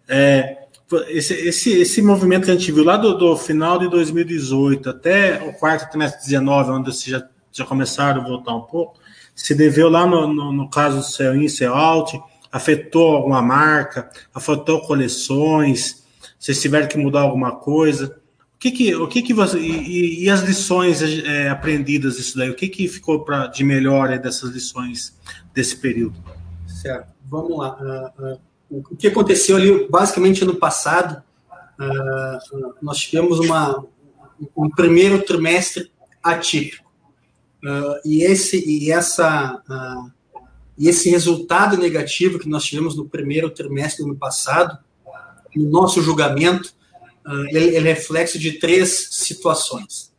É, esse, esse, esse movimento que a gente viu lá do, do, final de 2018 até o quarto trimestre de 19, onde vocês já, já começaram a voltar um pouco, se deveu lá no, no, no caso do sell in, sell out, afetou alguma marca, afetou coleções, vocês tiveram que mudar alguma coisa que que, o que que você e, e as lições é, aprendidas disso daí? O que que ficou para de melhor dessas lições desse período? Certo. Vamos lá. Uh, uh, o que aconteceu ali, basicamente ano passado, uh, nós tivemos uma um primeiro trimestre atípico e esse e essa e esse resultado negativo que nós tivemos no primeiro trimestre do ano passado, no nosso julgamento ah, ele é reflexo de três situações.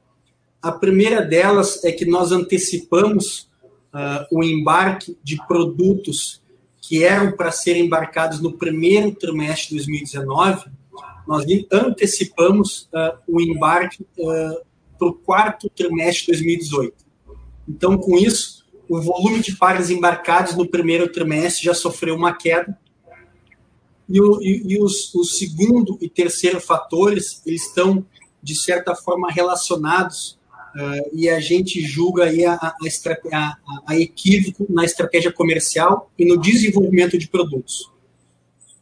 A primeira delas é que nós antecipamos uh, o embarque de produtos que eram para serem embarcados no primeiro trimestre de 2019, nós antecipamos uh, o embarque uh, para o quarto trimestre de 2018. Então, com isso, o volume de pares embarcados no primeiro trimestre já sofreu uma queda e, o, e, e os, segundo e terceiro fatores, eles estão, de certa forma, relacionados uh, e a gente julga aí a, a, a, a, equívoco na estratégia comercial e no desenvolvimento de produtos.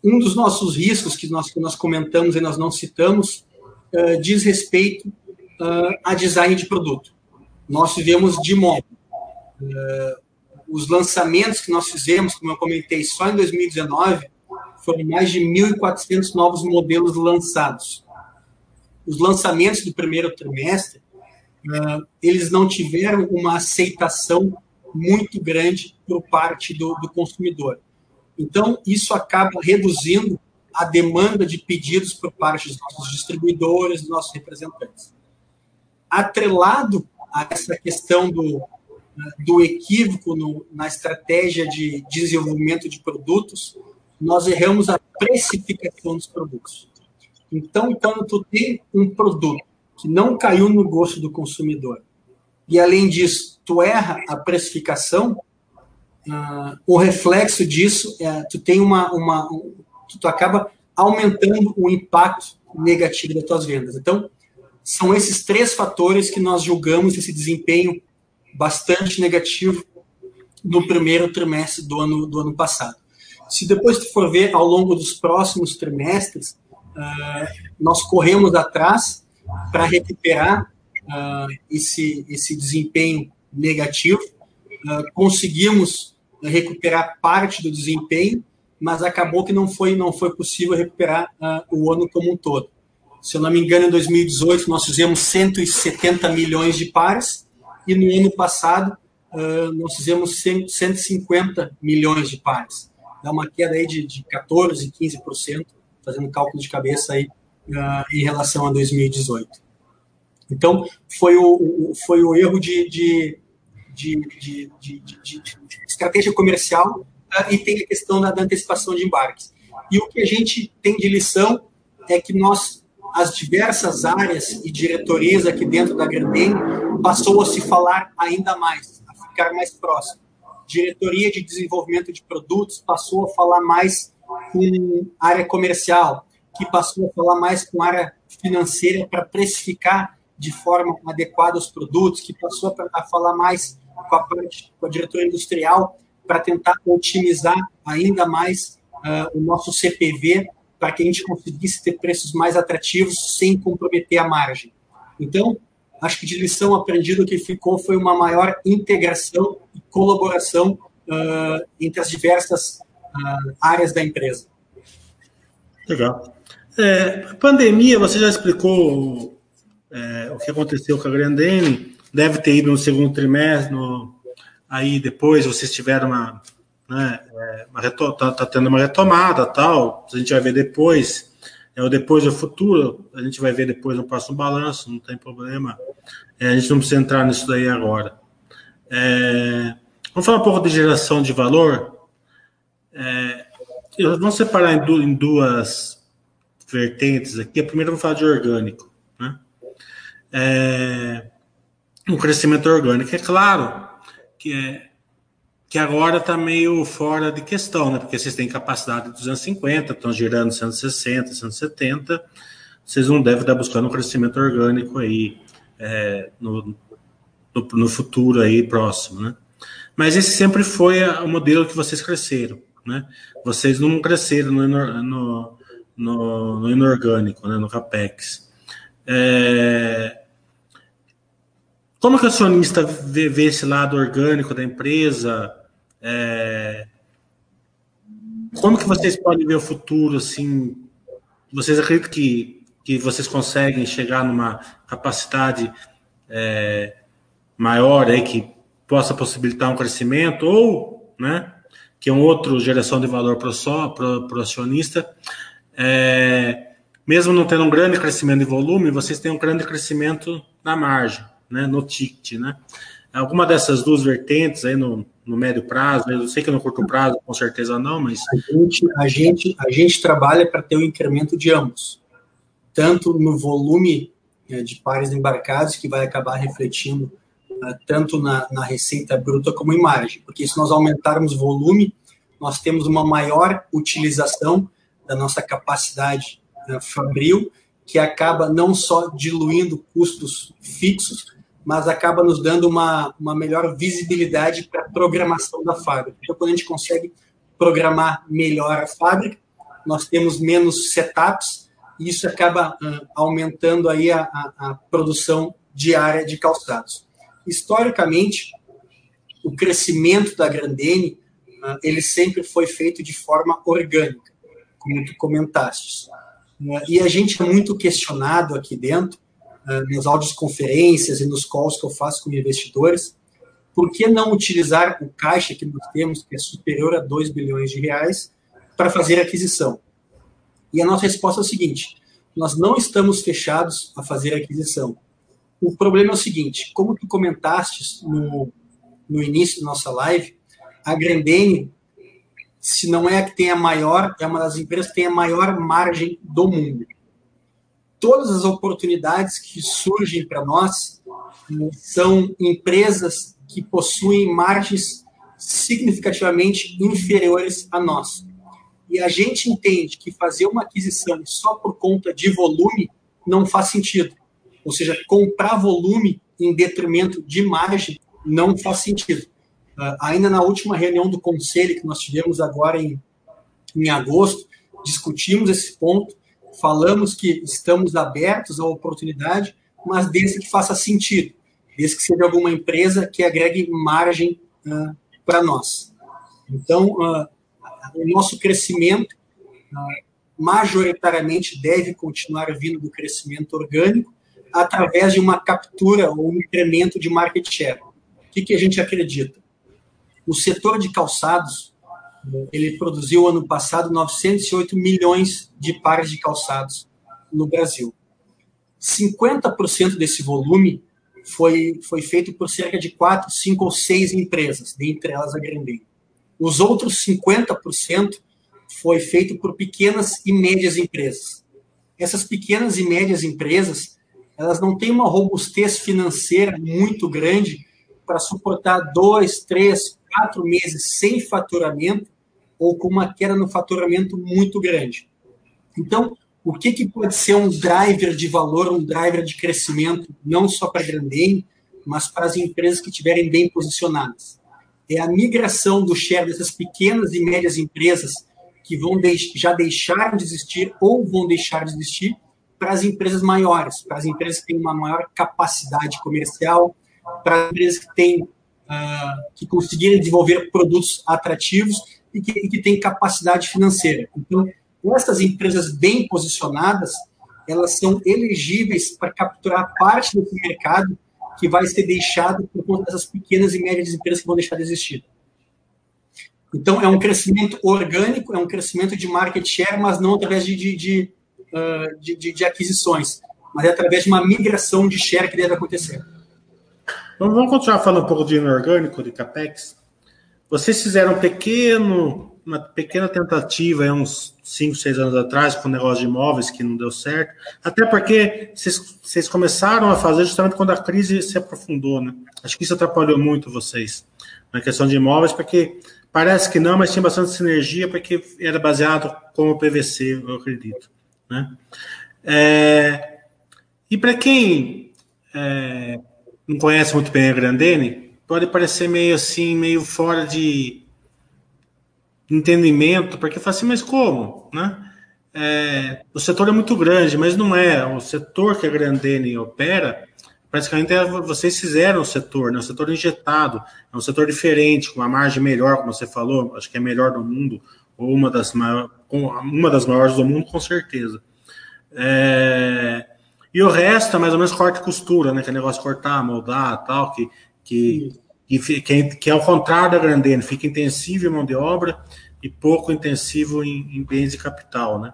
Um dos nossos riscos que nós, que nós comentamos e nós não citamos uh, diz respeito uh, a design de produto. Nós vivemos de modo. os lançamentos que nós fizemos, como eu comentei, só em 2019, foram mais de 1.400 novos modelos lançados. Os lançamentos do primeiro trimestre, uh, eles não tiveram uma aceitação muito grande por parte do, do consumidor. Então, isso acaba reduzindo a demanda de pedidos por parte dos nossos distribuidores, dos nossos representantes. Atrelado a essa questão do, do equívoco no, na estratégia de desenvolvimento de produtos, nós erramos a precificação dos produtos. Então, quando tu tem um produto que não caiu no gosto do consumidor, e além disso, tu erra a precificação, uh, o reflexo disso é tu tem uma, uma um, tu acaba aumentando o impacto negativo das tuas vendas. Então, são esses três fatores que nós julgamos esse desempenho bastante negativo no primeiro trimestre do ano, do ano passado. Se depois tu for ver ao longo dos próximos trimestres, uh, nós corremos atrás para recuperar uh, esse, esse desempenho negativo, uh, conseguimos recuperar parte do desempenho, mas acabou que não foi, não foi possível recuperar o ano como um todo. Se eu não me engano, em 2018 nós fizemos 170 milhões de pares, e no ano passado uh, nós fizemos 100, 150 milhões de pares. Dá uma queda aí de, de 14%, 15%, fazendo cálculo de cabeça aí uh, em relação a 2018. Então, foi o, foi o erro de, de, de, de estratégia comercial uh, e tem a questão da, da antecipação de embarques. E o que a gente tem de lição é que nós as diversas áreas e diretorias aqui dentro da Grandene passou a se falar ainda mais, a ficar mais próximo. Diretoria de desenvolvimento de produtos passou a falar mais com área comercial, que passou a falar mais com área financeira para precificar de forma adequada os produtos, que passou a falar mais com a, parte, com a diretoria industrial para tentar otimizar ainda mais uh, o nosso CPV para que a gente conseguisse ter preços mais atrativos sem comprometer a margem. Então, acho que de lição aprendida o que ficou foi uma maior integração e colaboração uh, entre as diversas uh, áreas da empresa. Legal. É, pandemia, você já explicou é, o que aconteceu com a Grandene, deve ter ido no segundo trimestre, no, aí depois vocês tiveram uma né? É, tá, tá, tendo uma retomada, tal. A gente vai ver depois. É o depois é o futuro. A gente vai ver depois no próximo balanço. Não tem problema. É, a gente não precisa entrar nisso daí agora. É, vamos falar um pouco de geração de valor. É, vamos separar em, du, em, duas vertentes aqui. A primeira vamos falar de orgânico, né? É, um crescimento orgânico. É claro que é, que agora está meio fora de questão, né? Porque vocês têm capacidade de 250, estão girando 160, 170, vocês não devem estar buscando um crescimento orgânico aí é, no, no, no, futuro aí próximo, né? Mas esse sempre foi o modelo que vocês cresceram, né? Vocês não cresceram no, no, no, no inorgânico, né? No capex. É, como que o acionista vê, vê, esse lado orgânico da empresa? É... Como que vocês podem ver o futuro, assim? Vocês acreditam que, que vocês conseguem chegar numa capacidade é, maior aí que possa possibilitar um crescimento ou, né, que é um outro geração de valor para o acionista, é, mesmo não tendo um grande crescimento de volume, vocês têm um grande crescimento na margem, né, no ticket, né? Alguma dessas duas vertentes aí no, no médio prazo, eu sei que no curto prazo, com certeza não, mas. A gente, a gente, a gente trabalha para ter um incremento de ambos, tanto no volume né, de pares embarcados, que vai acabar refletindo uh, tanto na, na receita bruta como em margem, porque se nós aumentarmos volume, nós temos uma maior utilização da nossa capacidade uh, fabril, que acaba não só diluindo custos fixos, mas acaba nos dando uma, uma melhor visibilidade para a programação da fábrica. Então, quando a gente consegue programar melhor a fábrica, nós temos menos setups e isso acaba uh, aumentando aí a, a, a, produção diária de calçados. Historicamente, o crescimento da Grandene, uh, ele sempre foi feito de forma orgânica, como tu comentaste. Uh, e a gente é muito questionado aqui dentro uh, nas audiosconferências e nos calls que eu faço com investidores, por que não utilizar o caixa que nós temos, que é superior a 2 bilhões de reais, para fazer aquisição? E a nossa resposta é o seguinte: nós não estamos fechados a fazer aquisição. O problema é o seguinte: como tu comentaste no, no início da nossa live, a Grandene, se não é a que tem a maior, é uma das empresas que tem a maior margem do mundo. Todas as oportunidades que surgem para nós são empresas que possuem margens significativamente inferiores a nós. E a gente entende que fazer uma aquisição só por conta de volume não faz sentido. Ou seja, comprar volume em detrimento de margem não faz sentido. Uh, ainda na última reunião do conselho que nós tivemos agora em, em agosto, discutimos esse ponto, falamos que estamos abertos à oportunidade, mas desde que faça sentido, desde que seja alguma empresa que agregue margem uh, para nós. Então, uh, o nosso crescimento uh, majoritariamente deve continuar vindo do crescimento orgânico através de uma captura ou um incremento de market share. O que, que a gente acredita? O setor de calçados, ele produziu ano passado 908 milhões de pares de calçados no Brasil. 50% desse volume foi, foi feito por cerca de quatro, cinco ou seis empresas, dentre elas a Grendene. Os outros 50% foi feito por pequenas e médias empresas. Essas pequenas e médias empresas, elas não têm uma robustez financeira muito grande para suportar dois, três, quatro meses sem faturamento ou com uma queda no faturamento muito grande. Então, o que, que pode ser um driver de valor, um driver de crescimento, não só para a Grandene, mas para as empresas que estiverem bem posicionadas. É a migração do share dessas pequenas e médias empresas que vão já deixaram de existir ou vão deixar de existir para as empresas maiores, para as empresas que têm uma maior capacidade comercial, para as empresas que têm uh, que conseguirem desenvolver produtos atrativos e que, e que têm capacidade financeira. Então, essas empresas bem posicionadas, elas são elegíveis para capturar parte desse mercado que vai ser deixado por conta dessas pequenas e médias empresas que vão deixar de existir. Então, é um crescimento orgânico, é um crescimento de market share, mas não através de, de, de, uh, de, de aquisições, mas é através de uma migração de share que deve acontecer. Vamos continuar falando um pouco de inorgânico, de CAPEX. Vocês fizeram um pequeno uma pequena tentativa há uns 5, 6 anos atrás com o negócio de imóveis que não deu certo. Até porque vocês, vocês começaram a fazer justamente quando a crise se aprofundou, né? Acho que isso atrapalhou muito vocês na questão de imóveis, porque parece que não, mas tinha bastante sinergia, porque era baseado como PVC, eu acredito. Né? É, e para quem é, não conhece muito bem a Grandene, pode parecer meio assim, meio fora de entendimento, porque fala assim, mas como? Né? É, o setor é muito grande, mas não é. O setor que a Grandene opera, praticamente é, vocês fizeram o setor, né? o setor injetado, é um setor diferente, com uma margem melhor, como você falou, acho que é melhor do mundo, ou uma das, maior, uma das maiores do mundo, com certeza. É, e o resto é mais ou menos corte e costura, né? Que é negócio de cortar, moldar tal, que, que que, que, que é ao contrário da Grandene, fica intensivo em mão de obra e pouco intensivo em, em bens de capital, né?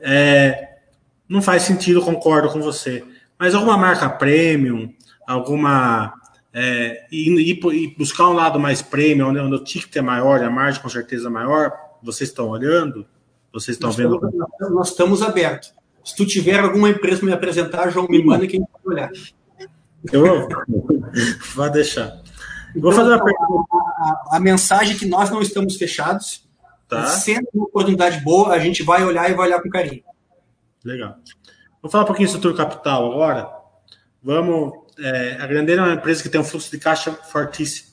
É, não faz sentido, concordo com você. Mas alguma marca premium, alguma é, e, e, buscar um lado mais premium, onde, onde o ticket é maior, a margem com certeza é maior, vocês estão olhando? Vocês estão nós vendo? Estamos, nós estamos abertos. Se tu tiver alguma empresa para me apresentar, João, me manda que a gente vai olhar. Eu vou, vou deixar. Vou fazer uma pergunta. A, a, mensagem é que nós não estamos fechados. Tá. Sendo uma oportunidade boa, a gente vai olhar e vai olhar com carinho. Legal. Vou falar um pouquinho do setor capital agora. Vamos. É, a Grandeira é uma empresa que tem um fluxo de caixa fortíssimo.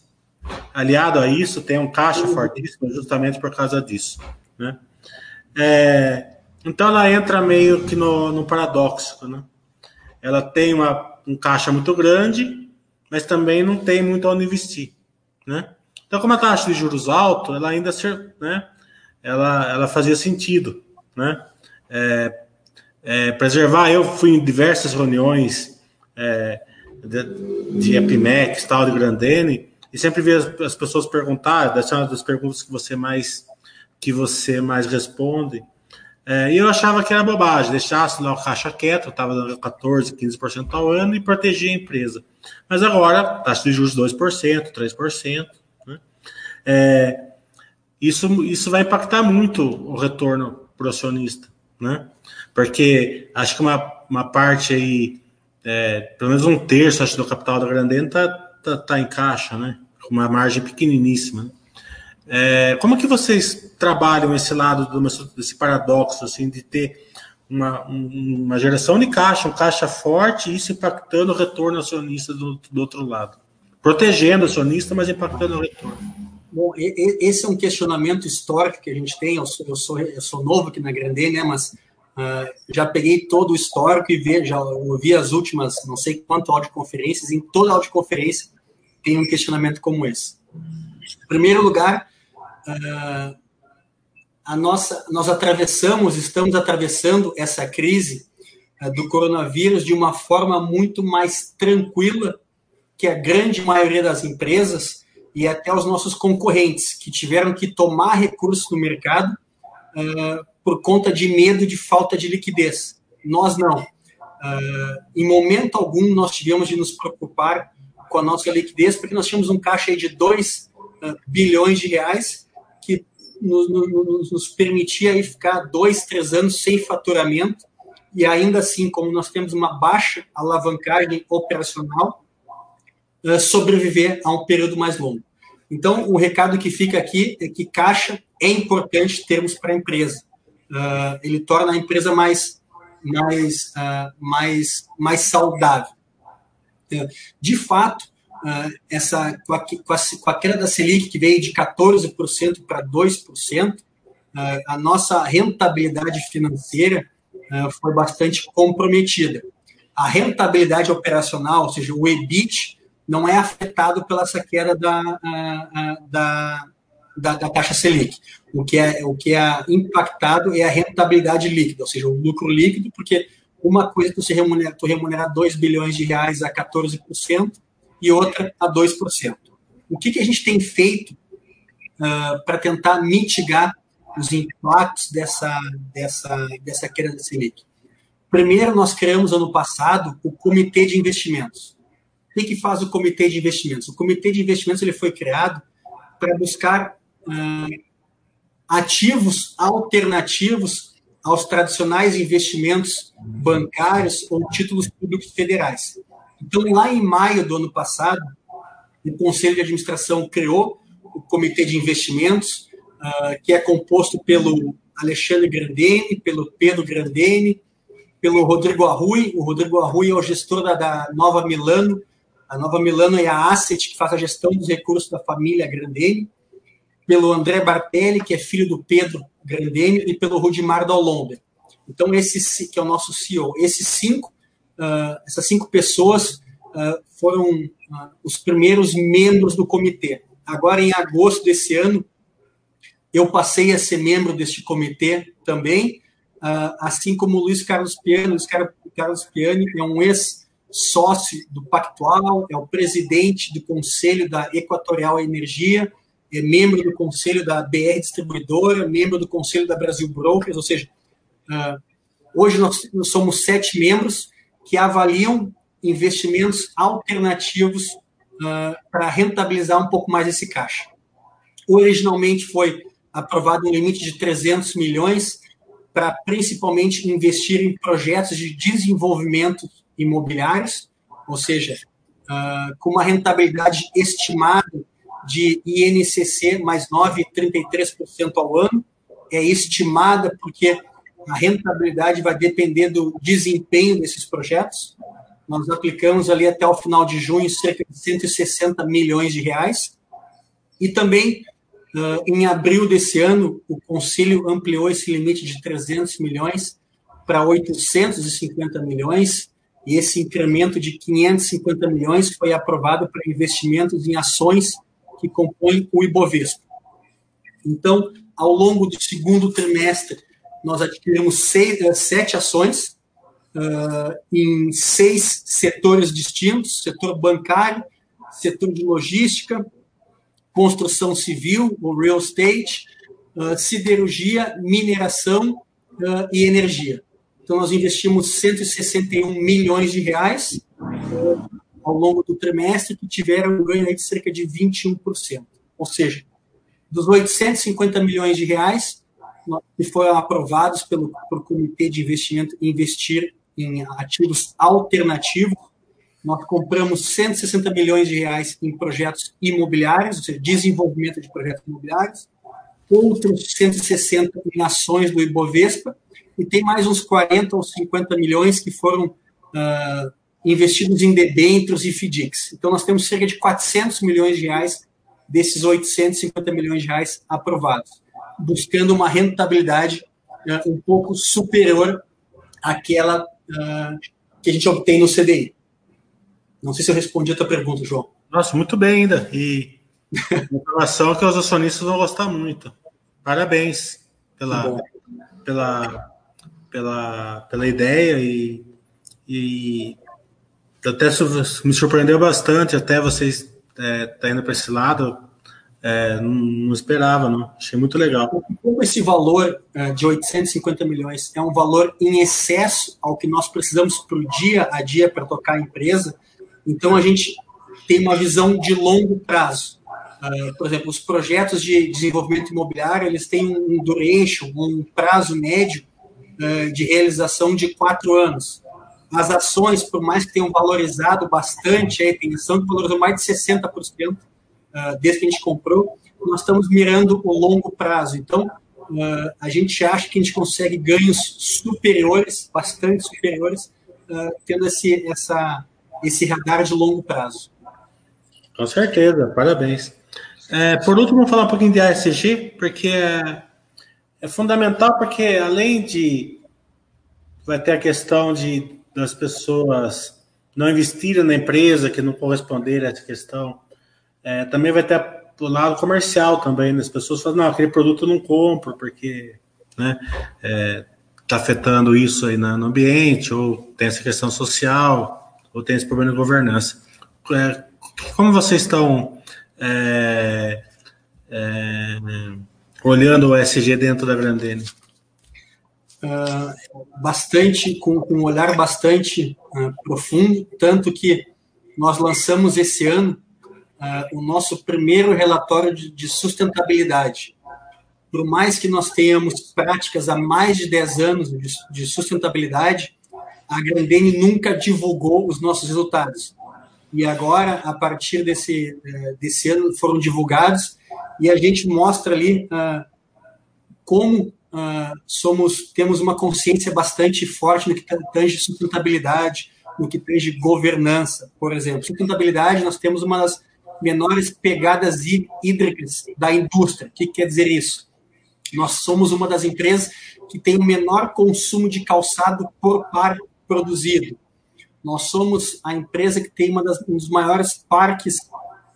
Aliado a isso, tem um caixa uhum. fortíssimo justamente por causa disso. Né? É, então ela entra meio que no, no paradoxo. Né? Ela tem uma, um caixa muito grande, mas também não tem muito onde investir, né? Então, como a taxa de juros alta, ela ainda né, ela, ela fazia sentido, né? É, é, preservar, eu fui em diversas reuniões é, de, de Epimex, tal, de Grandene, e sempre vi as, as pessoas perguntar, uma das perguntas que você mais que você mais responde, É, e eu achava que era bobagem, deixasse lá o caixa quieto, estava dando 14%, 15% ao ano e protegia a empresa. Mas agora, taxa de juros 2%, 3%. Né? É, isso, isso vai impactar muito o retorno para o acionista. Né? Porque acho que uma, uma parte aí, é, pelo menos um terço acho, do capital da Grandene está tá, tá em caixa, né? com uma margem pequeniníssima. Né? É, como que vocês trabalham esse lado do, desse paradoxo assim de ter uma, uma geração de caixa, um caixa forte e isso impactando o retorno acionista do, do outro lado, protegendo o acionista, mas impactando o retorno? Bom, esse é um questionamento histórico que a gente tem. Eu sou, eu sou, eu sou novo aqui na Grande, né? Mas uh, já peguei todo o histórico e vi, já ouvi as últimas, não sei quanto audioconferências. Em toda audioconferência tem um questionamento como esse. Em primeiro lugar, uh, a nossa, nós atravessamos, estamos atravessando essa crise uh, do coronavírus de uma forma muito mais tranquila que a grande maioria das empresas e até os nossos concorrentes, que tiveram que tomar recursos no mercado uh, por conta de medo de falta de liquidez. Nós não. Uh, em momento algum, nós tivemos de nos preocupar com a nossa liquidez, porque nós tínhamos um caixa de 2 uh, bilhões de reais nos, nos, nos permitia aí ficar dois, três anos sem faturamento e ainda assim, como nós temos uma baixa alavancagem operacional, uh, sobreviver a um período mais longo. Então, o recado que fica aqui é que caixa é importante termos para a empresa. Uh, ele torna a empresa mais, mais, uh, mais, mais saudável. de fato, essa, com a, com, a, com a queda da Selic, que veio de 14% para 2%, uh, a nossa rentabilidade financeira uh, foi bastante comprometida. A rentabilidade operacional, ou seja, o EBIT, não é afetado pela essa queda da, da, da, da, taxa Selic. O que, é, o que é impactado é a rentabilidade líquida, ou seja, o lucro líquido, porque uma coisa que você remunera, tu remunerar 2 bilhões de reais a 14%, e outra a 2%. O que, que a gente tem feito uh, para tentar mitigar os impactos dessa, dessa, dessa queda da Selic? Primeiro, nós criamos ano passado o Comitê de Investimentos. O que, que faz o Comitê de Investimentos? O Comitê de Investimentos ele foi criado para buscar uh, ativos alternativos aos tradicionais investimentos bancários ou títulos públicos federais. Então, lá em maio do ano passado, o Conselho de Administração criou o Comitê de Investimentos, uh, que é composto pelo Alexandre Grandene, pelo Pedro Grandene, pelo Rodrigo Arrui. O Rodrigo Arrui é o gestor da, da Nova Milano. A Nova Milano é a asset que faz a gestão dos recursos da família Grandene. Pelo André Bartelli, que é filho do Pedro Grandene, e pelo Rudimar Dalomber. Então, esse que é o nosso CEO. Esses cinco uh, essas cinco pessoas uh, foram uh, os primeiros membros do comitê. Agora, em agosto desse ano, eu passei a ser membro deste comitê também, assim como Luiz Carlos Piano. Luiz Carlos Piani é um ex-sócio do Pactual, é o presidente do Conselho da Equatorial Energia, é membro do Conselho da BR Distribuidora, membro do Conselho da Brasil Brokers, ou seja, hoje nós somos sete membros que avaliam investimentos alternativos uh, para rentabilizar um pouco mais esse caixa. Originalmente foi aprovado um limite de 300 milhões para principalmente investir em projetos de desenvolvimento imobiliários, ou seja, uh, com uma rentabilidade estimada de INCC mais 9,33% ao ano. É estimada porque a rentabilidade vai depender do desempenho desses projetos. Nós aplicamos ali até o final de junho cerca de 160 milhões de reais. E também, em abril desse ano, o Conselho ampliou esse limite de 300 milhões para 850 milhões, e esse incremento de 550 milhões foi aprovado para investimentos em ações que compõem o Ibovespa. Então, ao longo do segundo trimestre nós adquirimos seis, eh, sete ações uh, em seis setores distintos: setor bancário, setor de logística, construção civil, o real estate, uh, siderurgia, mineração uh, e energia. Então, nós investimos 161 milhões de reais ao longo do trimestre, que tiveram um ganho de cerca de 21%. Ou seja, dos 850 milhões de reais que foram aprovados pelo, pelo Comitê de Investimento Investir em Ativos Alternativos, nós compramos 160 milhões de reais em projetos imobiliários, ou seja, desenvolvimento de projetos imobiliários, outros 160 em ações do Ibovespa, e tem mais uns 40 ou 50 milhões que foram uh, investidos em debêntures e FDICs. Então, nós temos cerca de 400 milhões de reais desses 850 milhões de reais aprovados, buscando uma rentabilidade uh, um pouco superior àquela uh, que a gente obtém no CDI. Não sei se eu respondi a tua pergunta, João. Nossa, muito bem ainda. E informação que os acionistas vão gostar muito. Parabéns pela, pela, pela, pela ideia e, e até me surpreendeu bastante até vocês é, tá indo para esse lado. É, não, esperava, não. Achei muito legal. Como esse valor é, de 850 milhões é um valor em excesso ao que nós precisamos para o dia a dia para tocar a empresa, então, a gente tem uma visão de longo prazo. Uh, por exemplo, os projetos de desenvolvimento imobiliário, eles têm um duration, um prazo médio uh, de realização de quatro anos. As ações, por mais que tenham valorizado bastante, a atenção que valorizou mais de 60% uh, desde que a gente comprou, nós estamos mirando o longo prazo. Então, uh, a gente acha que a gente consegue ganhos superiores, bastante superiores, tendo esse, essa esse radar de longo prazo. Com certeza, parabéns. É, por último, vamos falar um pouquinho de ASG, porque é, é, fundamental, porque além de vai ter a questão de das pessoas não investirem na empresa que não corresponderem a essa questão, é, também vai ter o lado comercial também, né? as pessoas falam, não, aquele produto eu não compro, porque né, é, tá afetando isso aí no ambiente, ou tem essa questão social, ou tem esse problema de governança. É, como vocês estão é, é, olhando o SG dentro da Grandene? Uh, bastante, com, com, um olhar bastante uh, profundo, tanto que nós lançamos esse ano uh, o nosso primeiro relatório de, de, sustentabilidade. Por mais que nós tenhamos práticas há mais de 10 anos de, de sustentabilidade, a Grandene nunca divulgou os nossos resultados. E agora, a partir desse, é, desse ano, foram divulgados e a gente mostra ali uh, como uh, somos temos uma consciência bastante forte no que tange sustentabilidade, no que tange governança, por exemplo. Sustentabilidade, nós temos uma das menores pegadas hídricas da indústria. O que quer dizer isso? Nós somos uma das empresas que tem o menor consumo de calçado por par produzido. Nós somos a empresa que tem das, um dos maiores parques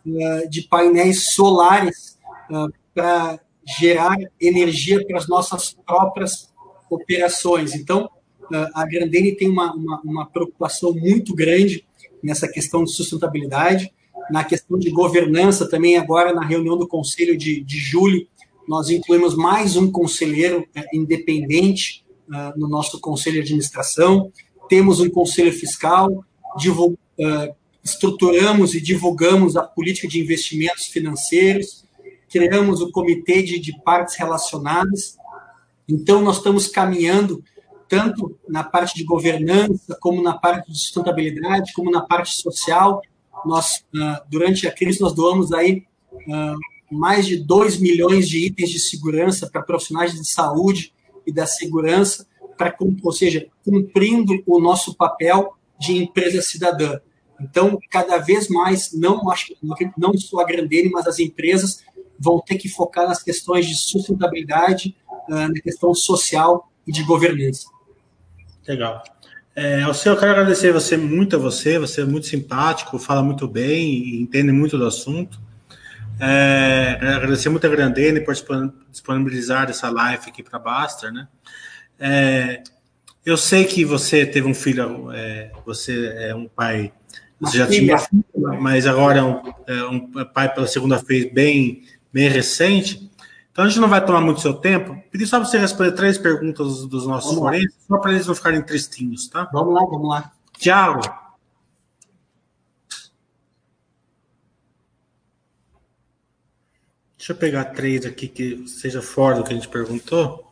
uh, de painéis solares uh, para gerar energia para as nossas próprias operações. Então, uh, a Grandene tem uma, uma, uma, preocupação muito grande nessa questão de sustentabilidade, na questão de governança também. Agora, na reunião do conselho de, de julho, nós incluímos mais um conselheiro independente no nosso conselho de administração temos um conselho fiscal, uh, estruturamos e divulgamos a política de investimentos financeiros, criamos o comitê de, de partes relacionadas. Então, nós estamos caminhando tanto na parte de governança, como na parte de sustentabilidade, como na parte social. Nós, uh, durante a crise, nós doamos aí uh, mais de 2 milhões de itens de segurança para profissionais de saúde e da segurança, para, ou seja, cumprindo o nosso papel de empresa cidadã. Então, cada vez mais, não não só a Grandene, mas as empresas vão ter que focar nas questões de sustentabilidade, ah, na questão social e de governança. Legal. É, ao eu quero agradecer você muito a você, você é muito simpático, fala muito bem, entende muito do assunto. É, agradecer muito a Grandene por disponibilizar essa live aqui para a Baster, né? É, eu sei que você teve um filho, é, você é um pai, você já tinha, mas agora é um, é um pai pela segunda vez bem, bem recente. Então a gente não vai tomar muito seu tempo. Pedi só para você responder três perguntas dos nossos forenses, só para eles não ficarem tristinhos, tá? Vamos lá, vamos lá. Tiago. Deixa eu pegar três aqui que seja fora do que a gente perguntou.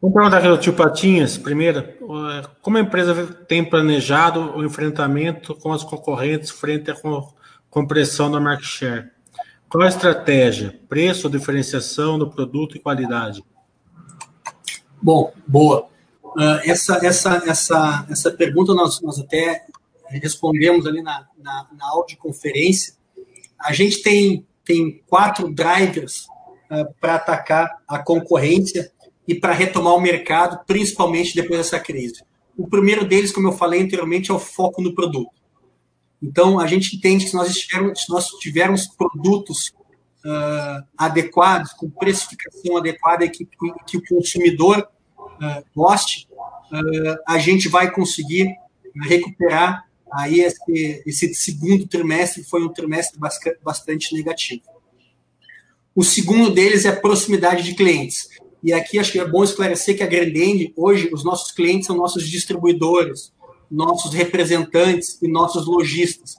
Vamos perguntar aqui do tio Patinhas, primeiro. Como a empresa tem planejado o enfrentamento com as concorrentes frente à compressão da market share? Qual a estratégia? Preço, diferenciação do produto e qualidade? Bom, boa. Uh, essa, essa, essa, essa pergunta nós, nós até respondemos ali na, na, na audioconferência. A gente tem, tem quatro drivers uh, para atacar a concorrência e para retomar o mercado, principalmente depois dessa crise. O primeiro deles, como eu falei anteriormente, é o foco no produto. Então, a gente entende que se nós tivermos, se nós tivermos produtos uh, adequados, com precificação adequada, que, que o consumidor uh, goste, uh, a gente vai conseguir recuperar aí esse, esse segundo trimestre, que foi um trimestre bastante negativo. O segundo deles é a proximidade de clientes. E aqui acho que é bom esclarecer que a Grandend, hoje, os nossos clientes são nossos distribuidores, nossos representantes e nossos lojistas.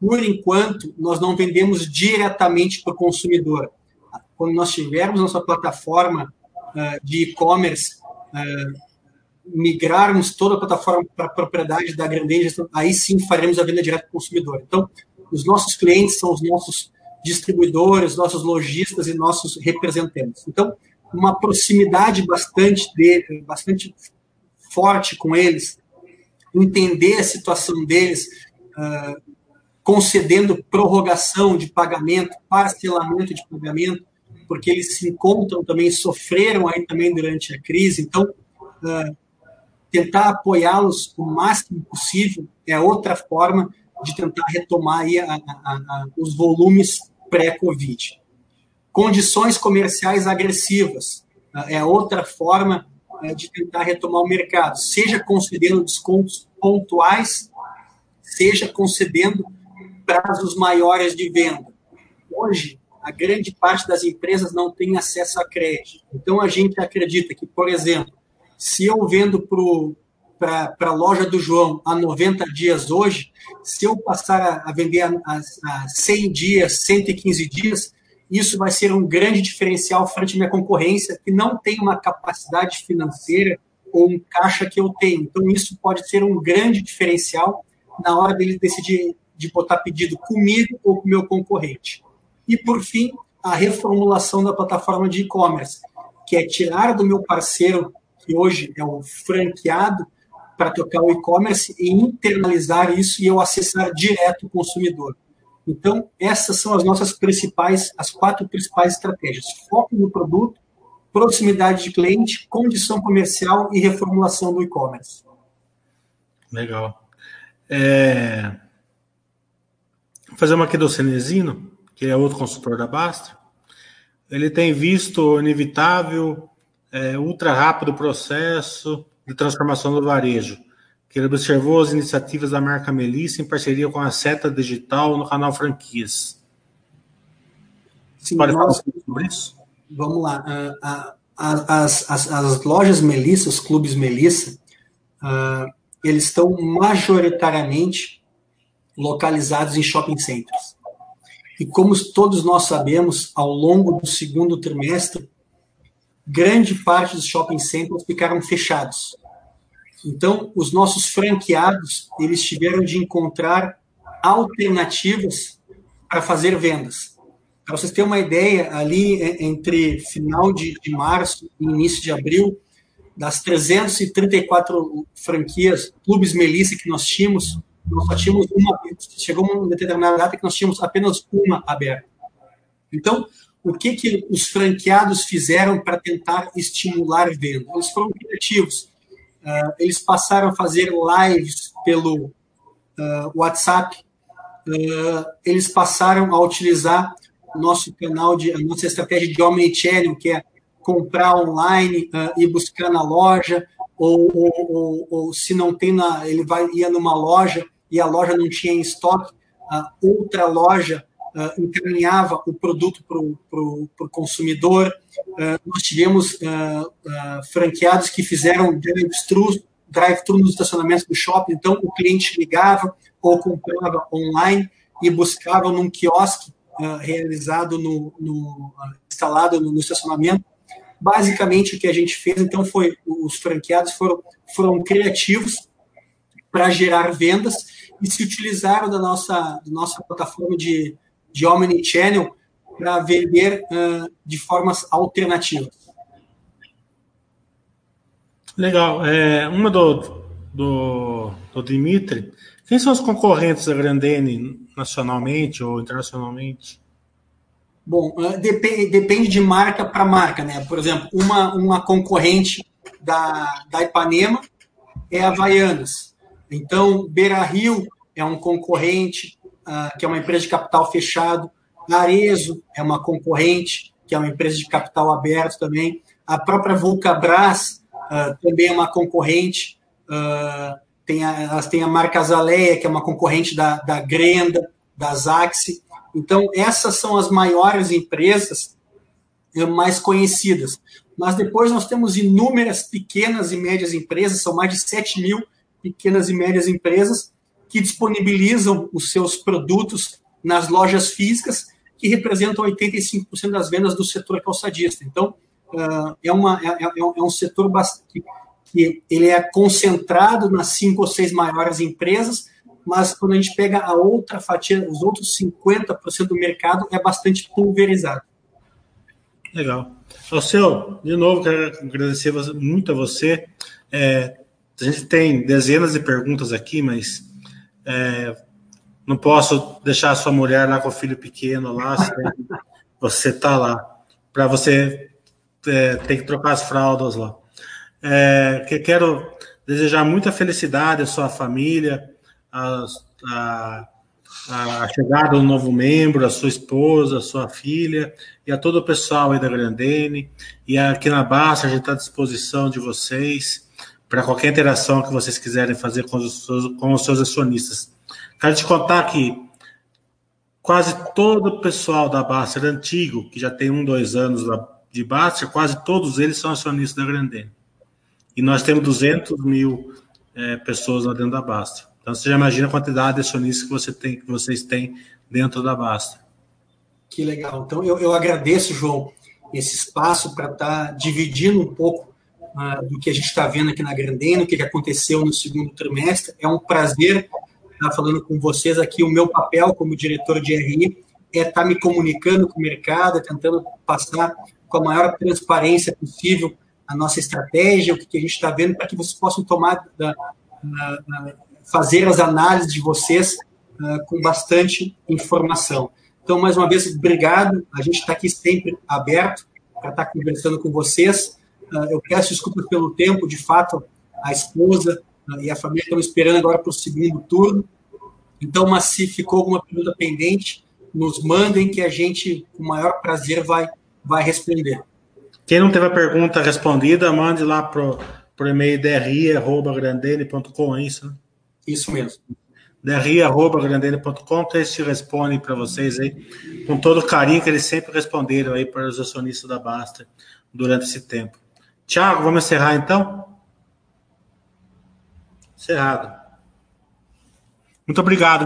Por enquanto, nós não vendemos diretamente para o consumidor. Quando nós tivermos nossa plataforma uh, de e-commerce migrarmos toda a plataforma para a propriedade da grande gestão, aí sim faremos a venda direta para o consumidor. Então, os nossos clientes são os nossos distribuidores, nossos lojistas e nossos representantes. Então, uma proximidade bastante dele, bastante forte com eles, entender a situação deles, uh, concedendo prorrogação de pagamento, parcelamento de pagamento, porque eles se encontram também, sofreram aí também durante a crise. Então, uh, tentar apoiá-los o máximo possível é outra forma de tentar retomar aí a, a, a, os volumes pré-Covid. Condições comerciais agressivas uh, é outra forma uh, de tentar retomar o mercado, seja concedendo descontos pontuais, seja concedendo prazos maiores de venda. Hoje, a grande parte das empresas não tem acesso a crédito. Então, a gente acredita que, por exemplo, se eu vendo para a loja do João a 90 dias hoje, se eu passar a, a vender a, a, a 100 dias, 115 dias, isso vai ser um grande diferencial frente à minha concorrência, que não tem uma capacidade financeira ou um caixa que eu tenho. Então, isso pode ser um grande diferencial na hora dele decidir de botar pedido comigo ou com o meu concorrente. E, por fim, a reformulação da plataforma de e-commerce, que é tirar do meu parceiro, que hoje é o franqueado, para tocar o e-commerce e internalizar isso e eu acessar direto o consumidor. Então, essas são as nossas principais, as quatro principais estratégias: foco no produto, proximidade de cliente, condição comercial e reformulação do e-commerce. Legal. É... Vou fazer uma aqui do Cenezino que é outro consultor da Basta, ele tem visto o inevitável, é, ultra rápido processo de transformação do varejo, que ele observou as iniciativas da marca Melissa em parceria com a Seta Digital no canal Franquias. Sim, Pode nós, falar sobre isso? Vamos lá. Uh, as, as, as, lojas Melissa, os clubes Melissa, uh, eles estão majoritariamente localizados em shopping centers. E como todos nós sabemos, ao longo do segundo trimestre, grande parte dos shopping centers ficaram fechados. Então, os nossos franqueados, eles tiveram de encontrar alternativas para fazer vendas. Para vocês terem uma ideia, ali é, entre final de, de março e início de abril, das 334 franquias, clubes Melissa que nós tínhamos, nós só tínhamos uma, chegou uma determinada data que nós tínhamos apenas uma aberta. Então, o que, que os franqueados fizeram para tentar estimular venda? Eles foram criativos. Uh, eles passaram a fazer lives pelo uh, WhatsApp. Uh, eles passaram a utilizar o nosso canal de a nossa estratégia de omnichannel, que é comprar online e buscar na loja, ou, ou, ou, ou, se não tem na, ele vai ia numa loja e a loja não tinha em estoque, outra loja uh, encaminhava o produto para o consumidor. Uh, nós tivemos uh, franqueados que fizeram drive-thru drive nos estacionamentos do shopping, então o cliente ligava ou comprava online e buscava num quiosque realizado no, no instalado no, no estacionamento. Basicamente, o que a gente fez, então, foi os franqueados foram, foram criativos para gerar vendas e se utilizaram da nossa, da nossa plataforma de, de omnichannel para vender uh, de formas alternativas. Legal. É, uma do, do, do Dimitri. Quem são os concorrentes da Grandene nacionalmente ou internacionalmente? Bom, depende, depende de marca para marca, né? Por exemplo, uma, uma concorrente da, da Ipanema é a Havaianas. Então, Beira Rio é um concorrente, uh, que é uma empresa de capital fechado. Arezo é uma concorrente, que é uma empresa de capital aberto também. A própria Vulcabras uh, também é uma concorrente. Uh, tem a, elas têm a marca Azaleia, que é uma concorrente da, da Grenda, da Zaxi. Então, essas são as maiores empresas eh, mais conhecidas. Mas depois nós temos inúmeras pequenas e médias empresas, são mais de 7 mil pequenas e médias empresas, que disponibilizam os seus produtos nas lojas físicas, que representam 85% das vendas do setor calçadista. Então, uh, é, uma, é, é, é, um setor que, que ele é concentrado nas cinco ou seis maiores empresas, mas quando a gente pega a outra fatia, os outros 50% do mercado, é bastante pulverizado. Legal. Alceu, de novo, quero agradecer muito a você. É, a gente tem dezenas de perguntas aqui, mas é, não posso deixar a sua mulher lá com o filho pequeno lá, você tá lá. Para você é, ter que trocar as fraldas lá. É, que quero desejar muita felicidade à sua família, a, a, a, chegada do novo membro, a sua esposa, a sua filha e a todo o pessoal aí da Grandene. E aqui na Basta a gente está à disposição de vocês para qualquer interação que vocês quiserem fazer com os seus, com os seus acionistas. Quero te contar que quase todo o pessoal da Baster antigo, que já tem um, dois anos de Baster, quase todos eles são acionistas da Grandene. E nós temos 200 mil é, pessoas lá dentro da Baster. Então você já imagina a quantidade de acionistas que, você tem, que vocês têm dentro da Baster. Que legal. Então eu, eu agradeço, João, esse espaço para estar tá dividindo um pouco uh, do que a gente está vendo aqui na Grandena, o que, que aconteceu no segundo trimestre. É um prazer estar falando com vocês aqui. O meu papel como diretor de RI é estar me comunicando com o mercado, é tentando passar com a maior transparência possível a nossa estratégia, o que, que a gente está vendo, para que vocês possam tomar, fazer as análises de vocês uh, com bastante informação. Então, mais uma vez, obrigado. A gente está aqui sempre aberto para estar conversando com vocês. Ah, eu peço desculpas pelo tempo, de fato, a esposa ah, e a família estão esperando agora para o segundo turno. Então, mas se ficou alguma pergunta pendente, nos mandem que a gente, com o maior prazer, vai, vai responder. Quem não teve a pergunta respondida, mande lá para o e-mail dri.grandene.com, é isso? Né? Isso mesmo. dri.grandene.com, que eles te respondem para vocês aí, com todo o carinho que eles sempre responderam aí para os acionistas da Basta durante esse tempo. Tiago, vamos encerrar então? Encerrado. Muito obrigado.